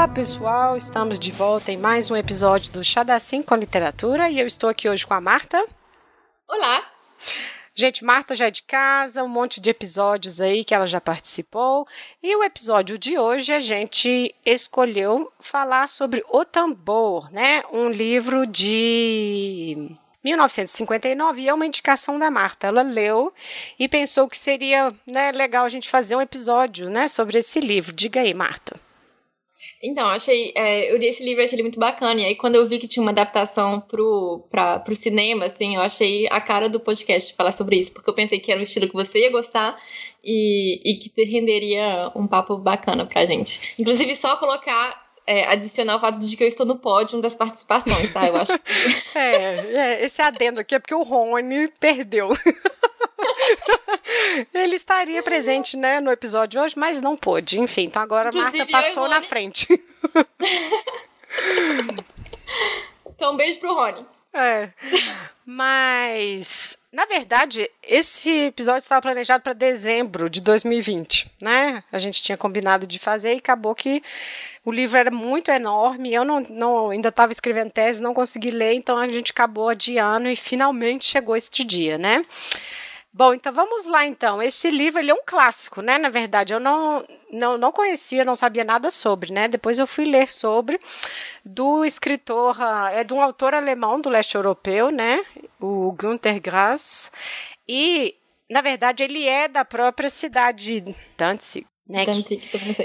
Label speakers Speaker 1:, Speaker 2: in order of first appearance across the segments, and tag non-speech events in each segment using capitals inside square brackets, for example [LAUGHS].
Speaker 1: Olá pessoal, estamos de volta em mais um episódio do Chá da Sim com Literatura e eu estou aqui hoje com a Marta.
Speaker 2: Olá!
Speaker 1: Gente, Marta já é de casa, um monte de episódios aí que ela já participou. E o episódio de hoje a gente escolheu falar sobre O Tambor, né? Um livro de 1959 e é uma indicação da Marta. Ela leu e pensou que seria né, legal a gente fazer um episódio né, sobre esse livro. Diga aí, Marta.
Speaker 2: Então, achei. É, eu li esse livro achei ele muito bacana. E aí, quando eu vi que tinha uma adaptação pro, pra, pro cinema, assim, eu achei a cara do podcast falar sobre isso, porque eu pensei que era um estilo que você ia gostar e, e que renderia um papo bacana pra gente. Inclusive, só colocar é, adicionar o fato de que eu estou no pódio das participações, tá? Eu acho. [LAUGHS]
Speaker 1: é, é, esse adendo aqui é porque o Rony perdeu. [LAUGHS] Ele estaria presente, né, no episódio hoje, mas não pôde. Enfim, então agora a Marta passou na frente. [LAUGHS]
Speaker 2: então, um beijo pro Rony.
Speaker 1: É. Mas, na verdade, esse episódio estava planejado para dezembro de 2020, né? A gente tinha combinado de fazer e acabou que o livro era muito enorme. Eu não, não ainda estava escrevendo tese, não consegui ler, então a gente acabou adiando e finalmente chegou este dia, né? Bom, então vamos lá então. Este livro ele é um clássico, né? Na verdade, eu não, não, não conhecia, não sabia nada sobre, né? Depois eu fui ler sobre do escritor, ah, é de um autor alemão do leste europeu, né? O Günter Grass. E na verdade, ele é da própria cidade Danzig, né,
Speaker 2: que,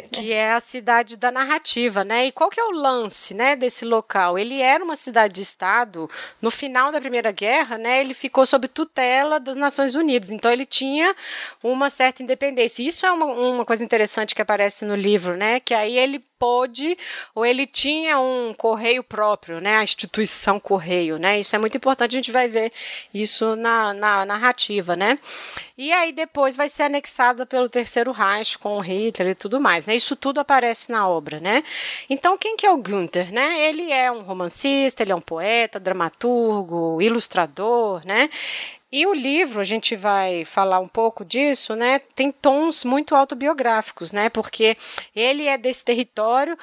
Speaker 1: que, é a cidade da narrativa, né? E qual que é o lance, né, desse local? Ele era uma cidade-estado no final da Primeira Guerra, né? Ele ficou sob tutela das Nações Unidas, então ele tinha uma certa independência. Isso é uma, uma coisa interessante que aparece no livro, né? Que aí ele pôde ou ele tinha um correio próprio, né? A instituição correio, né? Isso é muito importante, a gente vai ver isso na, na narrativa, né? E aí depois vai ser anexada pelo Terceiro Reich com Hitler e tudo mais, né? Isso tudo aparece na obra, né? Então quem que é o Günther, né? Ele é um romancista, ele é um poeta, dramaturgo, ilustrador, né? E o livro, a gente vai falar um pouco disso, né? Tem tons muito autobiográficos, né? Porque ele é desse território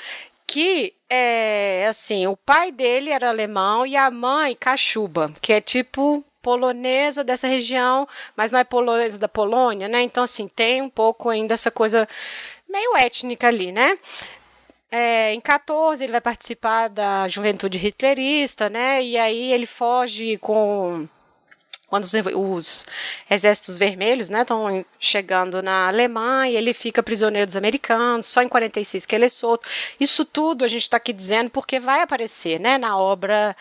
Speaker 1: que é assim, o pai dele era alemão e a mãe cachuba, que é tipo polonesa dessa região, mas não é polonesa da Polônia, né? Então assim, tem um pouco ainda essa coisa meio étnica ali, né? É, em 14 ele vai participar da juventude hitlerista, né? E aí ele foge com quando os, os exércitos vermelhos estão né, chegando na Alemanha, ele fica prisioneiro dos americanos, só em 46 que ele é solto. Isso tudo a gente está aqui dizendo porque vai aparecer né, na obra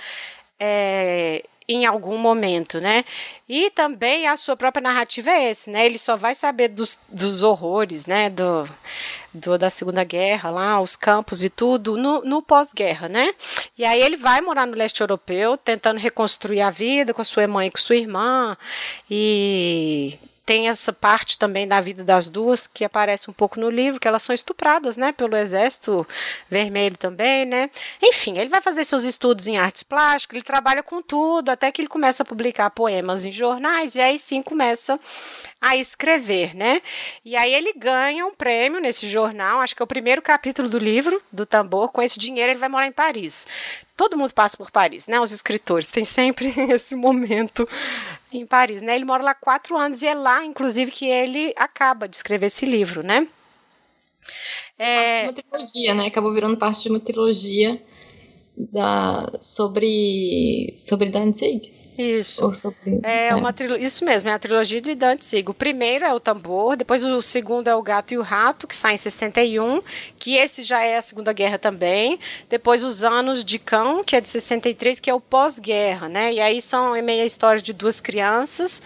Speaker 1: é, em algum momento, né? E também a sua própria narrativa é esse, né? Ele só vai saber dos, dos horrores, né? Do, do, da Segunda Guerra lá, os campos e tudo, no, no pós-guerra, né? E aí ele vai morar no leste europeu, tentando reconstruir a vida com a sua mãe com sua irmã, e tem essa parte também da vida das duas que aparece um pouco no livro, que elas são estupradas, né, pelo exército vermelho também, né? Enfim, ele vai fazer seus estudos em artes plásticas, ele trabalha com tudo, até que ele começa a publicar poemas em jornais e aí sim começa a escrever, né? E aí ele ganha um prêmio nesse jornal, acho que é o primeiro capítulo do livro do Tambor. Com esse dinheiro ele vai morar em Paris. Todo mundo passa por Paris, né? Os escritores tem sempre [LAUGHS] esse momento em Paris, né? Ele mora lá quatro anos e é lá, inclusive, que ele acaba de escrever esse livro, né?
Speaker 2: É uma trilogia, né? Acabou virando parte de uma trilogia da, sobre, sobre Danzig.
Speaker 1: Isso. É, é, uma. Isso mesmo, é a trilogia de Danzig. O primeiro é o tambor, depois o segundo é o Gato e o Rato, que sai em 61, que esse já é a Segunda Guerra também. Depois os Anos de Cão, que é de 63, que é o pós-guerra, né? E aí são é meia história de duas crianças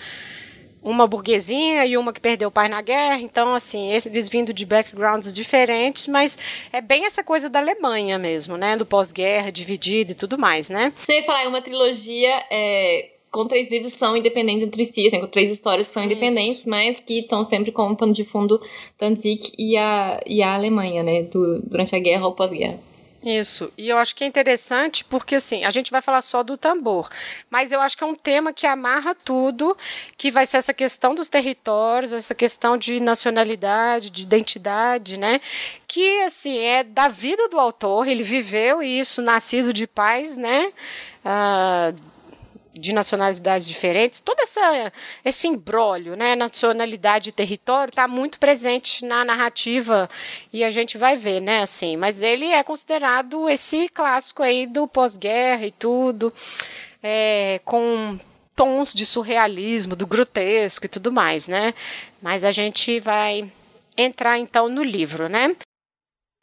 Speaker 1: uma burguesinha e uma que perdeu o pai na guerra. Então, assim, eles vindo de backgrounds diferentes, mas é bem essa coisa da Alemanha mesmo, né? Do pós-guerra, dividido e tudo mais, né?
Speaker 2: Você ia falar, é uma trilogia é, com três livros são independentes entre si, assim, com três histórias são independentes, Isso. mas que estão sempre como pano de fundo Danzig e a, e a Alemanha, né? Do, durante a guerra ou pós-guerra.
Speaker 1: Isso, e eu acho que é interessante porque assim, a gente vai falar só do tambor, mas eu acho que é um tema que amarra tudo, que vai ser essa questão dos territórios, essa questão de nacionalidade, de identidade, né? Que assim, é da vida do autor, ele viveu isso, nascido de pais, né? Ah, de nacionalidades diferentes, todo essa, esse embrólio, né, nacionalidade e território está muito presente na narrativa e a gente vai ver, né, assim, mas ele é considerado esse clássico aí do pós-guerra e tudo, é, com tons de surrealismo, do grotesco e tudo mais, né, mas a gente vai entrar então no livro, né.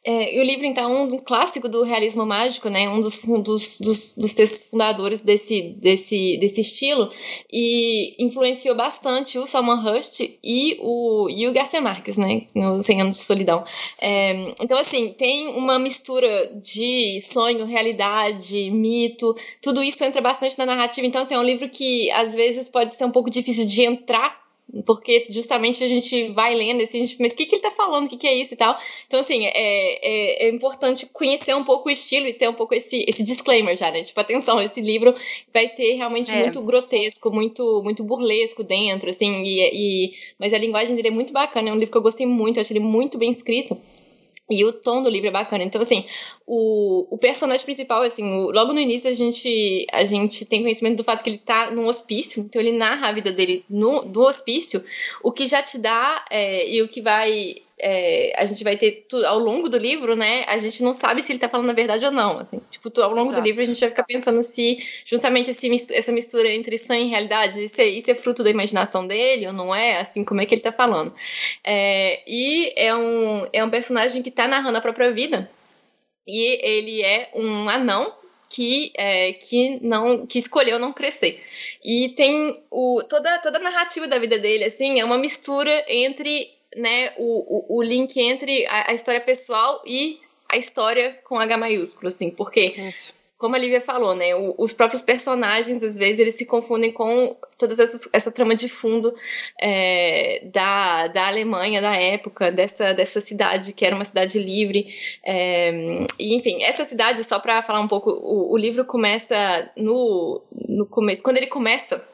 Speaker 2: É, e o livro, então, um clássico do realismo mágico, né? Um dos, um dos, dos, dos textos fundadores desse, desse, desse estilo. E influenciou bastante o Salman Rushdie e o, e o Garcia Marques, né? No 100 Anos de Solidão. É, então, assim, tem uma mistura de sonho, realidade, mito. Tudo isso entra bastante na narrativa. Então, assim, é um livro que, às vezes, pode ser um pouco difícil de entrar porque justamente a gente vai lendo assim, a gente, mas o que, que ele tá falando, o que, que é isso e tal. Então, assim, é, é, é, importante conhecer um pouco o estilo e ter um pouco esse, esse disclaimer já, né? Tipo, atenção, esse livro vai ter realmente é. muito grotesco, muito, muito burlesco dentro, assim, e, e, mas a linguagem dele é muito bacana, é um livro que eu gostei muito, eu achei ele muito bem escrito. E o tom do livro é bacana. Então, assim, o, o personagem principal, assim, o, logo no início a gente, a gente tem conhecimento do fato que ele tá num hospício, então ele narra a vida dele no, do hospício, o que já te dá, é, e o que vai é, a gente vai ter tudo, ao longo do livro, né? A gente não sabe se ele tá falando a verdade ou não. Assim, tipo, ao longo Exato. do livro a gente vai ficar pensando se justamente esse, essa mistura entre sonho e realidade, isso é, isso é, fruto da imaginação dele ou não é? Assim, como é que ele tá falando? É, e é um, é um personagem que tá narrando a própria vida. E ele é um anão que, é, que não que escolheu não crescer. E tem o, toda, toda a narrativa da vida dele, assim, é uma mistura entre né, o, o, o link entre a, a, história pessoal e a história com H maiúsculo, assim, porque, Isso. como a Lívia falou, né, o, os próprios personagens, às vezes, eles se confundem com toda essa, essa trama de fundo é, da, da Alemanha da época, dessa, dessa cidade que era uma cidade livre, é, e, enfim, essa cidade, só para falar um pouco, o, o livro começa no, no começo, quando ele começa,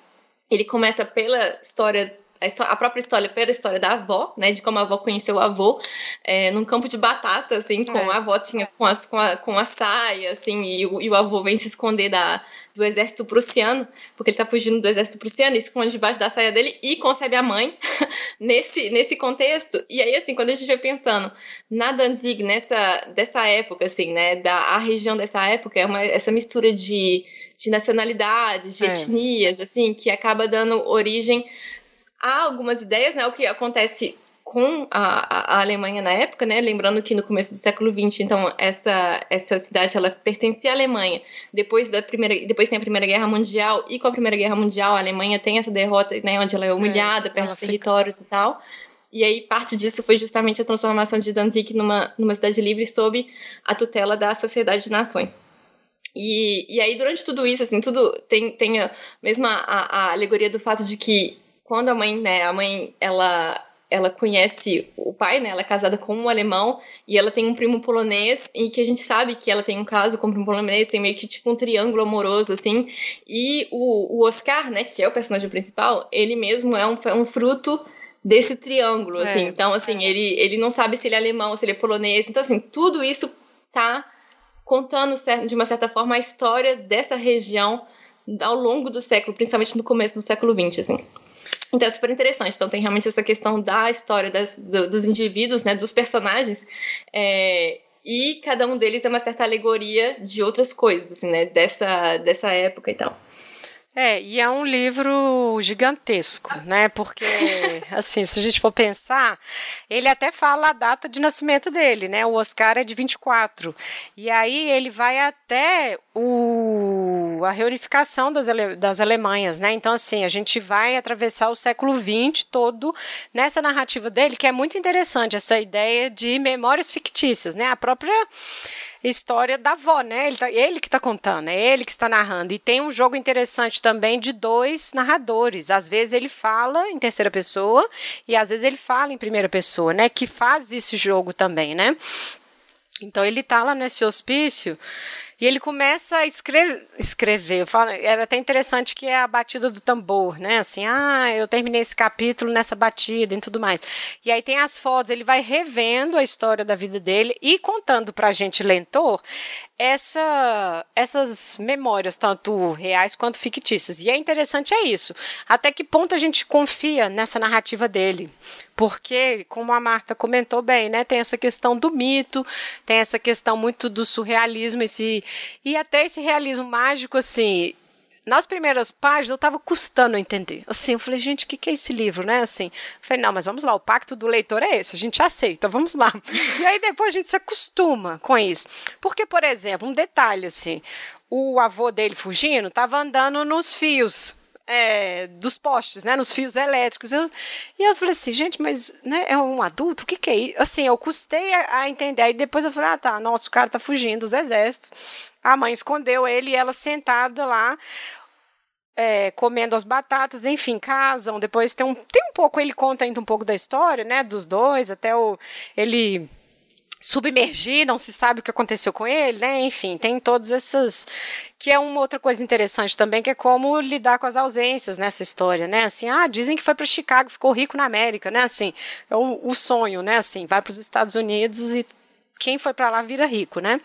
Speaker 2: ele começa pela história a, própria história, pela história da avó, né? De como a avó conheceu o avô é, num campo de batata, assim, com é. a avó tinha com, as, com, a, com a saia, assim, e o, e o avô vem se esconder da, do exército prussiano, porque ele tá fugindo do exército prussiano e se esconde debaixo da saia dele e concebe a mãe [LAUGHS] nesse, nesse contexto. E aí, assim, quando a gente vai pensando na Danzig, nessa dessa época, assim, né? Da a região dessa época, é uma, essa mistura de, de nacionalidades, de é. etnias, assim, que acaba dando origem há algumas ideias, né? O que acontece com a, a, Alemanha na época, né? Lembrando que no começo do século XX, então essa essa cidade ela pertencia à Alemanha. Depois da primeira, depois tem a Primeira Guerra Mundial e com a Primeira Guerra Mundial a Alemanha tem essa derrota, né? Onde ela é humilhada, é, perde territórios fica... e tal. E aí parte disso foi justamente a transformação de Danzig numa numa cidade livre sob a tutela da Sociedade de Nações. E, e aí, durante tudo isso, assim, tudo tem, tem a mesma a, a alegoria do fato de que quando a mãe, né, a mãe, ela ela conhece o pai, né? Ela é casada com um alemão e ela tem um primo polonês e que a gente sabe que ela tem um caso com um primo polonês, tem meio que tipo um triângulo amoroso assim. E o, o Oscar, né, que é o personagem principal, ele mesmo é um, um fruto desse triângulo, é. assim. Então, assim, ele, ele não sabe se ele é alemão, se ele é polonês. Então, assim, tudo isso tá contando de uma certa forma a história dessa região ao longo do século, principalmente no começo do século XX, assim. Então é super interessante. Então tem realmente essa questão da história das, do, dos indivíduos, né, dos personagens, é, e cada um deles é uma certa alegoria de outras coisas, assim, né, dessa, dessa época e tal.
Speaker 1: É, e é um livro gigantesco, né? Porque, [LAUGHS] assim, se a gente for pensar, ele até fala a data de nascimento dele, né? O Oscar é de 24. E aí ele vai até o, a reunificação das, das Alemanhas, né? Então, assim, a gente vai atravessar o século XX todo nessa narrativa dele, que é muito interessante, essa ideia de memórias fictícias, né? A própria história da avó, né? Ele, tá, ele que está contando, é ele que está narrando. E tem um jogo interessante também de dois narradores. Às vezes ele fala em terceira pessoa e às vezes ele fala em primeira pessoa, né? Que faz esse jogo também, né? Então ele tá lá nesse hospício e ele começa a escrever, escrever. Falo, era até interessante que é a batida do tambor, né? Assim, ah, eu terminei esse capítulo nessa batida e tudo mais. E aí tem as fotos, ele vai revendo a história da vida dele e contando pra gente, leitor, essa, essas memórias, tanto reais quanto fictícias. E é interessante é isso. Até que ponto a gente confia nessa narrativa dele? Porque, como a Marta comentou bem, né, tem essa questão do mito, tem essa questão muito do surrealismo, esse, e até esse realismo mágico, assim, nas primeiras páginas eu estava custando a entender. Assim, eu falei, gente, o que, que é esse livro, né? Assim, eu falei, não, mas vamos lá, o pacto do leitor é esse, a gente aceita, [LAUGHS] vamos lá. E aí depois a gente se acostuma com isso. Porque, por exemplo, um detalhe assim, o avô dele fugindo estava andando nos fios. É, dos postes, né, nos fios elétricos. Eu, e eu falei assim, gente, mas né, é um adulto? O que, que é isso? Assim, eu custei a, a, entender. Aí depois eu falei, ah, tá, nossa, o cara tá fugindo dos exércitos. A mãe escondeu ele e ela sentada lá é, comendo as batatas, enfim, casam. Depois tem um, tem um pouco, ele conta ainda um pouco da história, né, dos dois, até o ele submergir, não se sabe o que aconteceu com ele, né? Enfim, tem todas essas que é uma outra coisa interessante também, que é como lidar com as ausências nessa história, né? Assim, ah, dizem que foi para Chicago, ficou rico na América, né? Assim, é o, o sonho, né? Assim, vai para os Estados Unidos e quem foi para lá vira rico, né?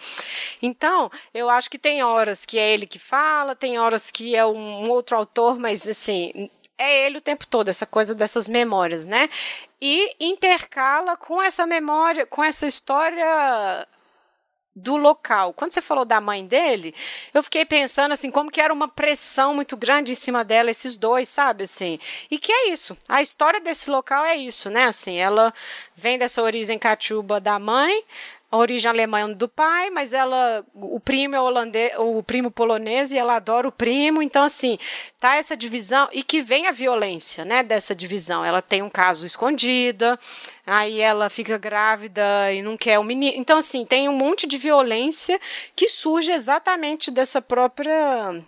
Speaker 1: Então, eu acho que tem horas que é ele que fala, tem horas que é um outro autor, mas assim, é ele o tempo todo, essa coisa dessas memórias, né? E intercala com essa memória, com essa história do local. Quando você falou da mãe dele, eu fiquei pensando assim, como que era uma pressão muito grande em cima dela, esses dois, sabe, assim. E que é isso. A história desse local é isso, né? Assim, ela vem dessa origem cachuba da mãe, a origem alemã do pai, mas ela, o primo é holandês, o primo polonês e ela adora o primo, então assim, tá essa divisão e que vem a violência, né, dessa divisão. Ela tem um caso escondida, aí ela fica grávida e não quer o menino. Então assim, tem um monte de violência que surge exatamente dessa própria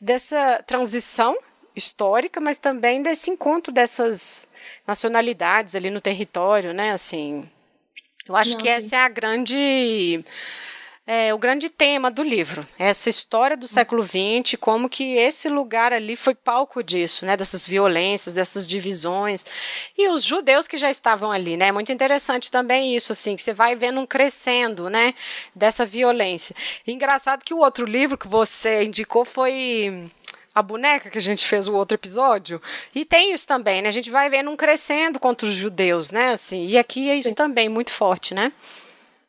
Speaker 1: dessa transição histórica, mas também desse encontro dessas nacionalidades ali no território, né, assim, eu acho Não, que sim. essa é a grande. É, o grande tema do livro, essa história do século XX, como que esse lugar ali foi palco disso, né, dessas violências, dessas divisões, e os judeus que já estavam ali, né, é muito interessante também isso, assim, que você vai vendo um crescendo, né, dessa violência. E engraçado que o outro livro que você indicou foi a boneca que a gente fez o outro episódio. E tem isso também, né? A gente vai vendo um crescendo contra os judeus, né? Assim, e aqui é isso Sim. também muito forte, né?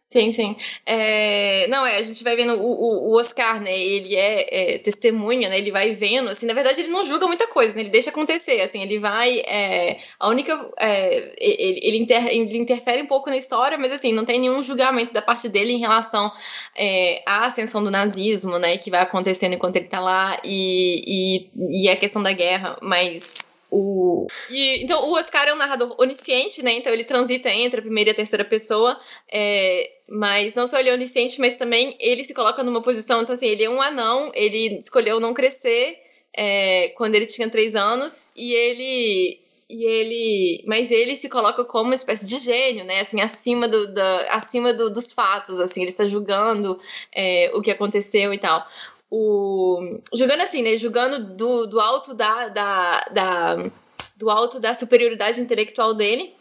Speaker 2: Sim, sim. É, não, é, a gente vai vendo o, o Oscar, né? Ele é, é, testemunha, né? Ele vai vendo, assim, na verdade ele não julga muita coisa, né? Ele deixa acontecer, assim, ele vai. É, a única. É, ele, ele, inter, ele, interfere um pouco na história, mas assim, não tem nenhum julgamento da parte dele em relação é, à ascensão do nazismo, né? Que vai acontecendo enquanto ele tá lá, e, e, e a questão da guerra, mas o... E, então, o Oscar é um narrador onisciente, né? Então, ele transita entre a primeira e a terceira pessoa. É, mas não só ele é onisciente, mas também ele se coloca numa posição. Então, assim, ele é um anão, ele escolheu não crescer é, quando ele tinha três anos. E ele. E ele. Mas ele se coloca como uma espécie de gênio, né? Assim, acima, do, da, acima do, dos fatos, assim, ele está julgando é, o que aconteceu e tal o jogando assim, né? Jogando do, do alto da, da, da do alto da superioridade intelectual dele,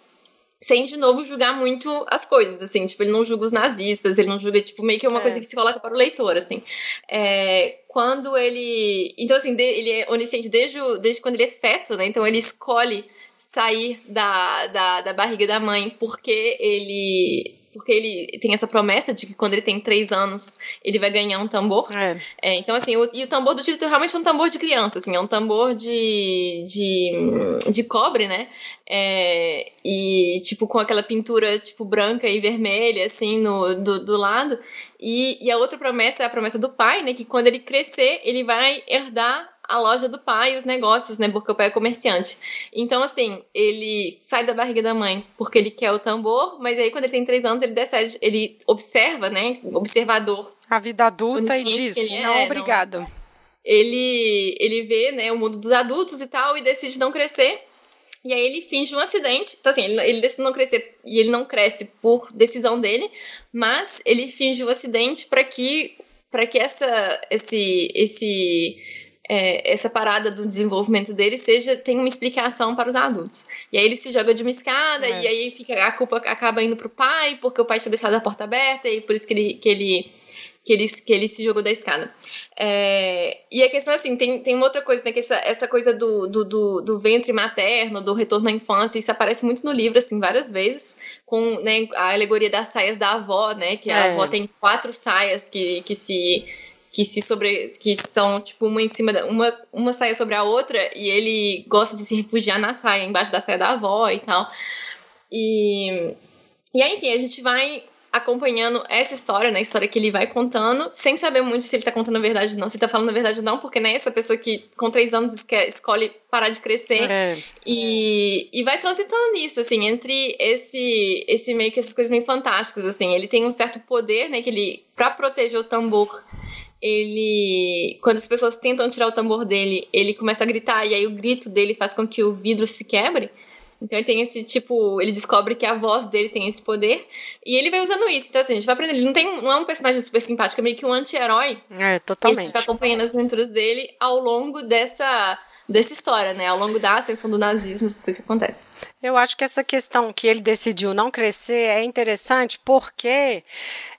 Speaker 2: sem de novo julgar muito as coisas, assim, tipo, ele não julga os nazistas, ele não julga, tipo, meio que é uma é. coisa que se coloca para o leitor, assim. É, quando ele. Então, assim, de, ele é onisciente desde, o, desde quando ele é feto, né? Então ele escolhe sair da, da, da barriga da mãe porque ele porque ele tem essa promessa de que quando ele tem três anos ele vai ganhar um tambor. É. É, então, assim, o, e o tambor do Tito realmente é um tambor de criança, assim, é um tambor de, de, de cobre, né? É, e, tipo, com aquela pintura, tipo, branca e vermelha, assim, no, do, do lado. E, e a outra promessa é a promessa do pai, né? Que quando ele crescer, ele vai herdar a loja do pai e os negócios, né? Porque o pai é comerciante. Então, assim, ele sai da barriga da mãe porque ele quer o tambor, mas aí quando ele tem três anos, ele decide, ele observa, né? Observador.
Speaker 1: A vida adulta e diz, é, não, obrigada. Não,
Speaker 2: ele, ele vê, né, o mundo dos adultos e tal, e decide não crescer. E aí ele finge um acidente. Então, assim, ele, ele decide não crescer e ele não cresce por decisão dele, mas ele finge um acidente para que para que essa esse esse é, essa parada do desenvolvimento dele seja tem uma explicação para os adultos. E aí ele se joga de uma escada é. e aí fica a culpa acaba indo pro pai porque o pai tinha deixado a porta aberta e por isso que ele que ele que ele, que ele se jogou da escada. É, e a questão, assim, tem, tem uma outra coisa, né? Que essa, essa coisa do, do, do, do, ventre materno, do retorno à infância, isso aparece muito no livro, assim, várias vezes, com né, a alegoria das saias da avó, né? Que a é. avó tem quatro saias que, que se que se sobre que são tipo uma em cima da uma, uma saia sobre a outra e ele gosta de se refugiar na saia embaixo da saia da avó e tal e e aí, enfim a gente vai acompanhando essa história, né? A história que ele vai contando, sem saber muito se ele tá contando a verdade ou não, se ele tá falando a verdade ou não, porque né, essa pessoa que com três anos escolhe parar de crescer é. e, e vai transitando nisso, assim, entre esse, esse meio que essas coisas meio fantásticas, assim. Ele tem um certo poder, né? Que ele, pra proteger o tambor, ele. Quando as pessoas tentam tirar o tambor dele, ele começa a gritar, e aí o grito dele faz com que o vidro se quebre. Então ele tem esse tipo, ele descobre que a voz dele tem esse poder e ele vai usando isso. Então assim, a gente vai aprendendo, ele não tem não é um personagem super simpático, é meio que um anti-herói.
Speaker 1: É, totalmente.
Speaker 2: E a gente vai acompanhando as aventuras dele ao longo dessa dessa história, né? Ao longo da ascensão do nazismo, essas coisas que acontecem.
Speaker 1: Eu acho que essa questão que ele decidiu não crescer é interessante porque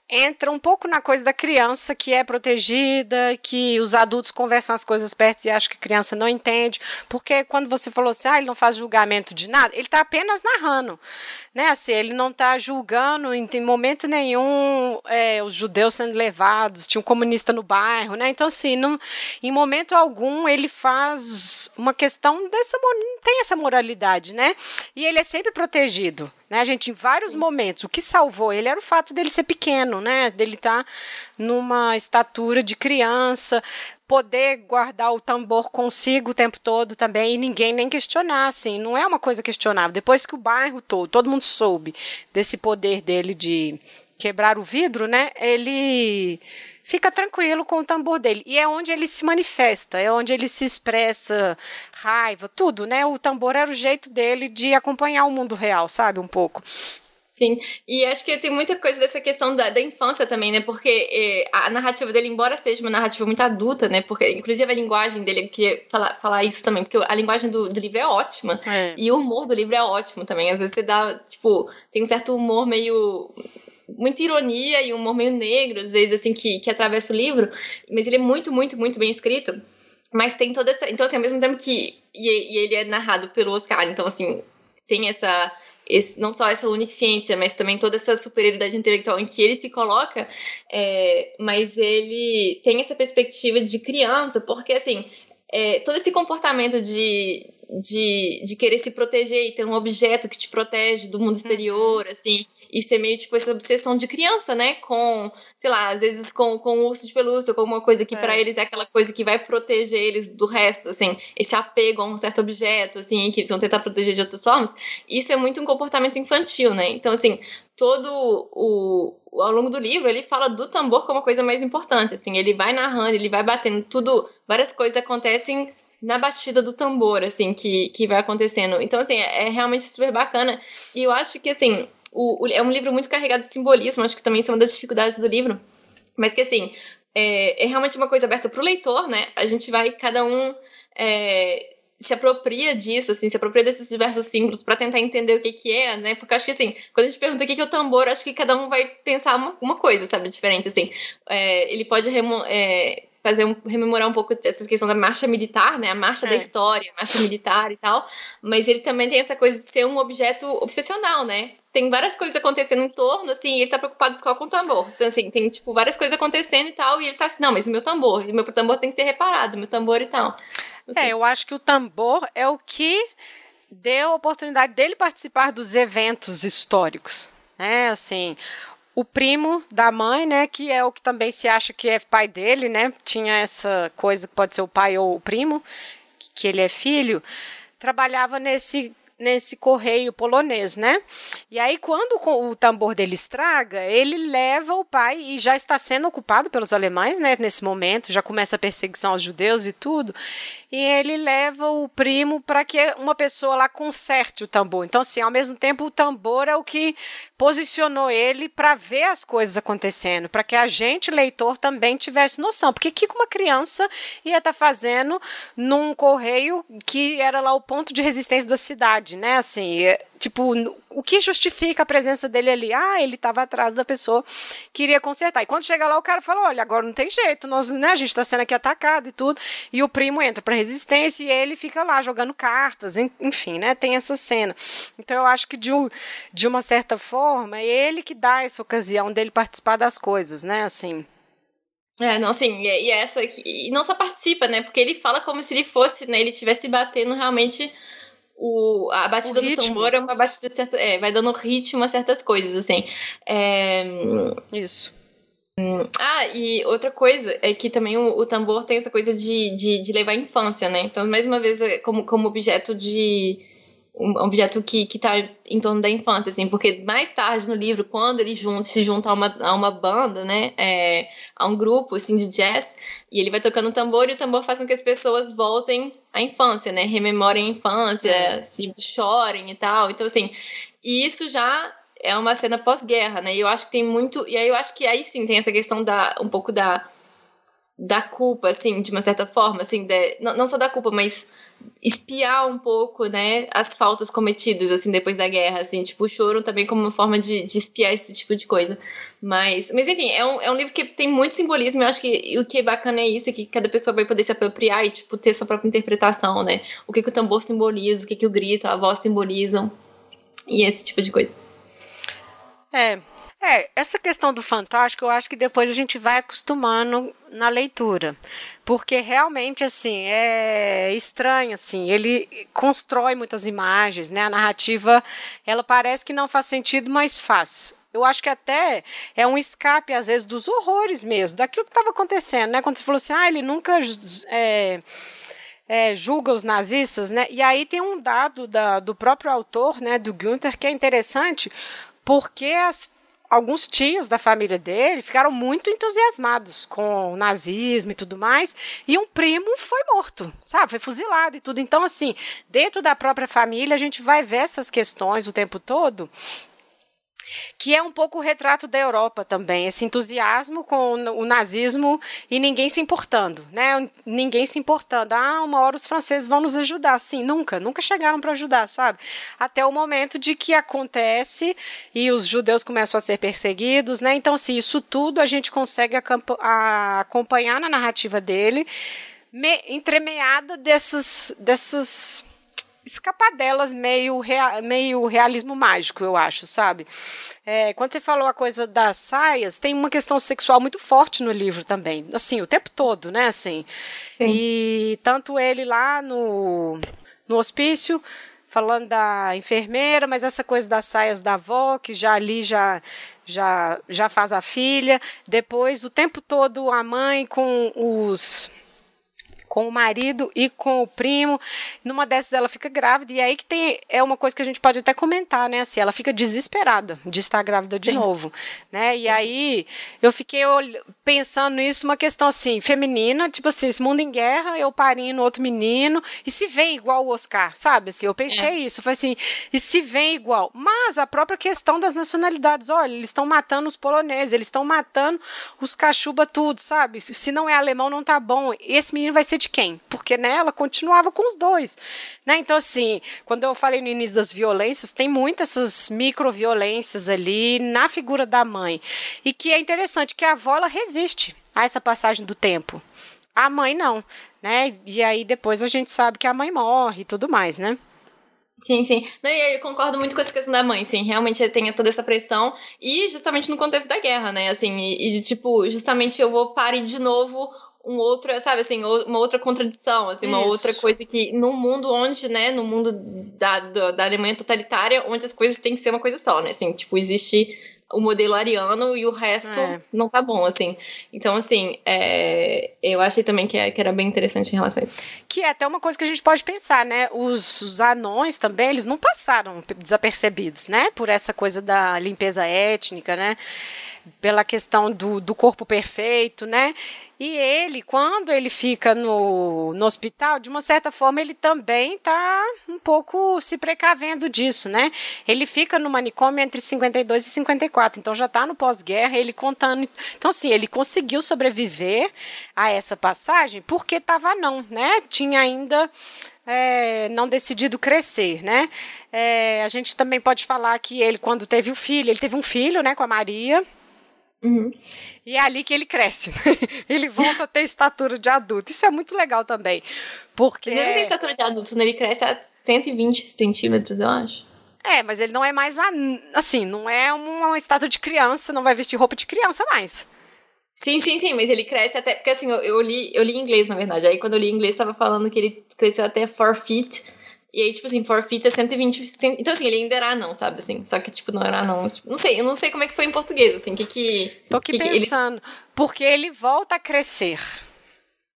Speaker 1: entra um pouco na coisa da criança que é protegida, que os adultos conversam as coisas perto e acham que a criança não entende, porque quando você falou assim, ah, ele não faz julgamento de nada, ele está apenas narrando, né? Assim, ele não está julgando em, momento nenhum é, os judeus sendo levados, tinha um comunista no bairro, né? Então assim, não, em momento algum ele faz uma questão dessa, não tem essa moralidade, né? E ele é sempre protegido. Né, gente, em vários Sim. momentos, o que salvou ele era o fato dele ser pequeno, né? Dele estar tá numa estatura de criança, poder guardar o tambor consigo o tempo todo também e ninguém nem questionar, assim, não é uma coisa questionável. Depois que o bairro todo, todo mundo soube desse poder dele de quebrar o vidro, né? Ele fica tranquilo com o tambor dele. E é onde ele se manifesta, é onde ele se expressa raiva, tudo, né? O tambor era o jeito dele de acompanhar o mundo real, sabe? Um pouco.
Speaker 2: Sim, e acho que tem muita coisa dessa questão da, da infância também, né? Porque eh, a narrativa dele, embora seja uma narrativa muito adulta, né? Porque, inclusive, a linguagem dele, eu queria falar, falar isso também, porque a linguagem do, do livro é ótima. É. E o humor do livro é ótimo também. Às vezes você dá, tipo, tem um certo humor meio muita ironia e um humor meio negro, às vezes, assim, que, que atravessa o livro. Mas ele é muito, muito, muito bem escrito. Mas tem toda essa. Então, assim, ao mesmo tempo que. E, e ele é narrado pelo Oscar, então, assim, tem essa. Esse, não só essa onisciência, mas também toda essa superioridade intelectual em que ele se coloca, é, mas ele tem essa perspectiva de criança, porque assim, é, todo esse comportamento de, de, de querer se proteger e ter um objeto que te protege do mundo exterior, uhum. assim, e ser meio tipo essa obsessão de criança, né? Com, sei lá, às vezes com, com urso de pelúcia, com uma coisa que é. para eles é aquela coisa que vai proteger eles do resto, assim, esse apego a um certo objeto, assim, que eles vão tentar proteger de outras formas. Isso é muito um comportamento infantil, né? Então, assim, todo o, ao longo do livro ele fala do tambor como a coisa mais importante, assim, ele vai narrando, ele vai batendo tudo, várias coisas acontecem na batida do tambor, assim, que, que vai acontecendo. Então, assim, é, é realmente super bacana. E eu acho que, assim, o, o, é um livro muito carregado de simbolismo, acho que também isso é uma das dificuldades do livro. Mas que, assim, é, é realmente uma coisa aberta para o leitor, né? A gente vai, cada um. É, se apropria disso, assim, se apropria desses diversos símbolos para tentar entender o que que é, né? Porque acho que, assim, quando a gente pergunta o que que é o tambor, acho que cada um vai pensar uma, uma coisa, sabe, diferente, assim. É, ele pode é, fazer um, rememorar um pouco essa questão da marcha militar, né? A marcha é. da história, a marcha militar e tal. Mas ele também tem essa coisa de ser um objeto obsessional, né? Tem várias coisas acontecendo em torno, assim, e ele tá preocupado só com o tambor. Então, assim, tem, tipo, várias coisas acontecendo e tal, e ele tá assim, não, mas o meu tambor, o meu tambor tem que ser reparado, meu tambor e tal.
Speaker 1: Assim. É, eu acho que o tambor é o que deu a oportunidade dele participar dos eventos históricos, né? Assim, o primo da mãe, né, que é o que também se acha que é pai dele, né, tinha essa coisa que pode ser o pai ou o primo, que ele é filho, trabalhava nesse nesse correio polonês, né? E aí, quando o tambor dele estraga, ele leva o pai e já está sendo ocupado pelos alemães, né? Nesse momento, já começa a perseguição aos judeus e tudo. E ele leva o primo para que uma pessoa lá conserte o tambor. Então, assim, ao mesmo tempo, o tambor é o que posicionou ele para ver as coisas acontecendo, para que a gente, leitor, também tivesse noção. Porque o que uma criança ia estar tá fazendo num correio que era lá o ponto de resistência da cidade, né? Assim, é, tipo, o que justifica a presença dele ali? Ah, ele estava atrás da pessoa que iria consertar. E quando chega lá, o cara fala: olha, agora não tem jeito, nós, né, a gente está sendo aqui atacado e tudo. E o primo entra para resistência e ele fica lá jogando cartas, enfim, né? Tem essa cena. Então eu acho que de, de uma certa forma é ele que dá essa ocasião dele participar das coisas, né? Assim.
Speaker 2: É, não, sim, e, essa e não só participa, né? Porque ele fala como se ele fosse, né? Ele estivesse batendo realmente o, a batida do tambor é uma batida certa, é, vai dando ritmo a certas coisas, assim. É,
Speaker 1: Isso.
Speaker 2: Ah, e outra coisa é que também o, o tambor tem essa coisa de, de, de, levar a infância, né? Então, mais uma vez, é como, como objeto de um objeto que, que tá em torno da infância, assim, porque mais tarde no livro, quando ele junta, se junta a uma, a uma banda, né, é, a um grupo, assim, de jazz, e ele vai tocando tambor, e o tambor faz com que as pessoas voltem à infância, né, rememorem a infância, é. se chorem e tal, então, assim, e isso já é uma cena pós-guerra, né, e eu acho que tem muito, e aí eu acho que aí sim tem essa questão da, um pouco da da culpa, assim, de uma certa forma, assim, de, não, não só da culpa, mas espiar um pouco, né, as faltas cometidas, assim, depois da guerra, assim, tipo, o choro também como uma forma de, de espiar esse tipo de coisa. Mas, mas enfim, é um, é um livro que tem muito simbolismo, eu acho que o que é bacana é isso, é que cada pessoa vai poder se apropriar e, tipo, ter sua própria interpretação, né, o que, que o tambor simboliza, o que, que o grito, a voz simbolizam, e esse tipo de coisa.
Speaker 1: É, é, essa questão do fantástico, eu acho que depois a gente vai acostumando na leitura. Porque realmente, assim, é estranho, assim, ele constrói muitas imagens, né? A narrativa, ela parece que não faz sentido, mas faz. Eu acho que até é um escape, às vezes, dos horrores mesmo, daquilo que estava acontecendo, né? Quando você falou assim, ah, ele nunca... É, é, julga os nazistas, né? E aí tem um dado da, do próprio autor, né, do Günther, que é interessante, porque as alguns tios da família dele ficaram muito entusiasmados com o nazismo e tudo mais, e um primo foi morto, sabe? Foi fuzilado e tudo. Então, assim, dentro da própria família, a gente vai ver essas questões o tempo todo que é um pouco o retrato da Europa também, esse entusiasmo com o nazismo e ninguém se importando, né? Ninguém se importando. Ah, uma hora os franceses vão nos ajudar. Sim, nunca, nunca chegaram para ajudar, sabe? Até o momento de que acontece e os judeus começam a ser perseguidos, né? Então, assim, isso tudo a gente consegue acompanhar na narrativa dele, entremeada dessas, dessas escapadelas meio, rea, meio realismo mágico, eu acho, sabe? É, quando você falou a coisa das saias, tem uma questão sexual muito forte no livro também, assim, o tempo todo, né, assim. Sim. E tanto ele lá no, no hospício, falando da enfermeira, mas essa coisa das saias da avó, que já ali já já já faz a filha, depois o tempo todo a mãe com os com o marido e com o primo. Numa dessas ela fica grávida e aí que tem é uma coisa que a gente pode até comentar, né? Assim, ela fica desesperada de estar grávida de Sim. novo, né? E aí eu fiquei pensando nisso uma questão assim, feminina, tipo assim, esse mundo em guerra, eu parindo outro menino e se vem igual o Oscar, sabe? Assim, eu pensei é. isso, foi assim, e se vem igual. Mas a própria questão das nacionalidades, olha, eles estão matando os poloneses, eles estão matando os cachuba tudo, sabe? Se não é alemão não tá bom. Esse menino vai ser de quem? Porque né, ela continuava com os dois. Né? Então, assim, quando eu falei no início das violências, tem muitas essas microviolências ali na figura da mãe. E que é interessante que a avó ela resiste a essa passagem do tempo. A mãe não, né? E aí depois a gente sabe que a mãe morre e tudo mais, né?
Speaker 2: Sim, sim. Não, eu concordo muito com essa questão da mãe, sim. Realmente tem toda essa pressão. E justamente no contexto da guerra, né? Assim, e, e tipo, justamente eu vou parir de novo um outra, sabe, assim, uma outra contradição, assim, uma outra coisa que no mundo onde, né, no mundo da, da, da, Alemanha totalitária, onde as coisas têm que ser uma coisa só, né, assim, tipo, existe o modelo ariano e o resto é. não tá bom, assim. Então, assim, é, eu achei também que, é, que, era bem interessante em relação a isso.
Speaker 1: Que é até uma coisa que a gente pode pensar, né? Os, os anões também, eles não passaram desapercebidos, né? Por essa coisa da limpeza étnica, né? Pela questão do, do corpo perfeito, né? E ele, quando ele fica no, no hospital, de uma certa forma, ele também está um pouco se precavendo disso, né? Ele fica no manicômio entre 52 e 54, então já está no pós-guerra, ele contando. Então, assim, ele conseguiu sobreviver a essa passagem porque estava não, né? Tinha ainda. É, não decidido crescer, né? É, a gente também pode falar que ele, quando teve o filho, ele teve um filho, né, com a Maria,
Speaker 2: Uhum.
Speaker 1: E é ali que ele cresce. [LAUGHS] ele volta a ter estatura de adulto. Isso é muito legal também. Porque.
Speaker 2: Mas ele não tem estatura de adulto, né? Ele cresce a 120 centímetros, eu acho.
Speaker 1: É, mas ele não é mais. Assim, não é uma estátua de criança, não vai vestir roupa de criança mais.
Speaker 2: Sim, sim, sim, mas ele cresce até. Porque assim, eu, eu li, eu li em inglês, na verdade. Aí quando eu li em inglês, estava falando que ele cresceu até 4 feet. E aí, tipo assim, forfeit é 120. Cent... Então, assim, ele ainda era anão, sabe? Assim, só que, tipo, não era anão. Tipo, não sei, eu não sei como é que foi em português, assim, que que.
Speaker 1: Tô aqui que pensando. Que ele... Porque ele volta a crescer.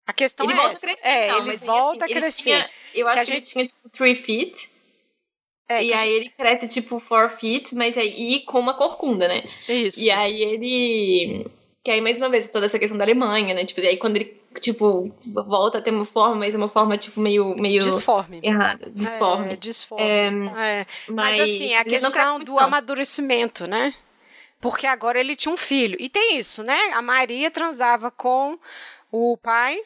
Speaker 1: A questão
Speaker 2: ele
Speaker 1: é
Speaker 2: volta essa. a crescer,
Speaker 1: é,
Speaker 2: então,
Speaker 1: ele
Speaker 2: mas,
Speaker 1: volta
Speaker 2: assim,
Speaker 1: a crescer.
Speaker 2: Tinha, eu acho que, que gente... ele tinha, tipo, 3 feet. É, e aí gente... ele cresce, tipo, 4 feet, mas aí com uma corcunda, né?
Speaker 1: Isso.
Speaker 2: E aí ele. Que aí, mais uma vez, toda essa questão da Alemanha, né? Tipo, e aí quando ele tipo, volta a ter uma forma, mas é uma forma, tipo, meio. meio
Speaker 1: disforme.
Speaker 2: Errada. Disforme.
Speaker 1: É, disforme. É, é. Mas, mas, assim, a questão do amadurecimento, né? Porque agora ele tinha um filho. E tem isso, né? A Maria transava com o pai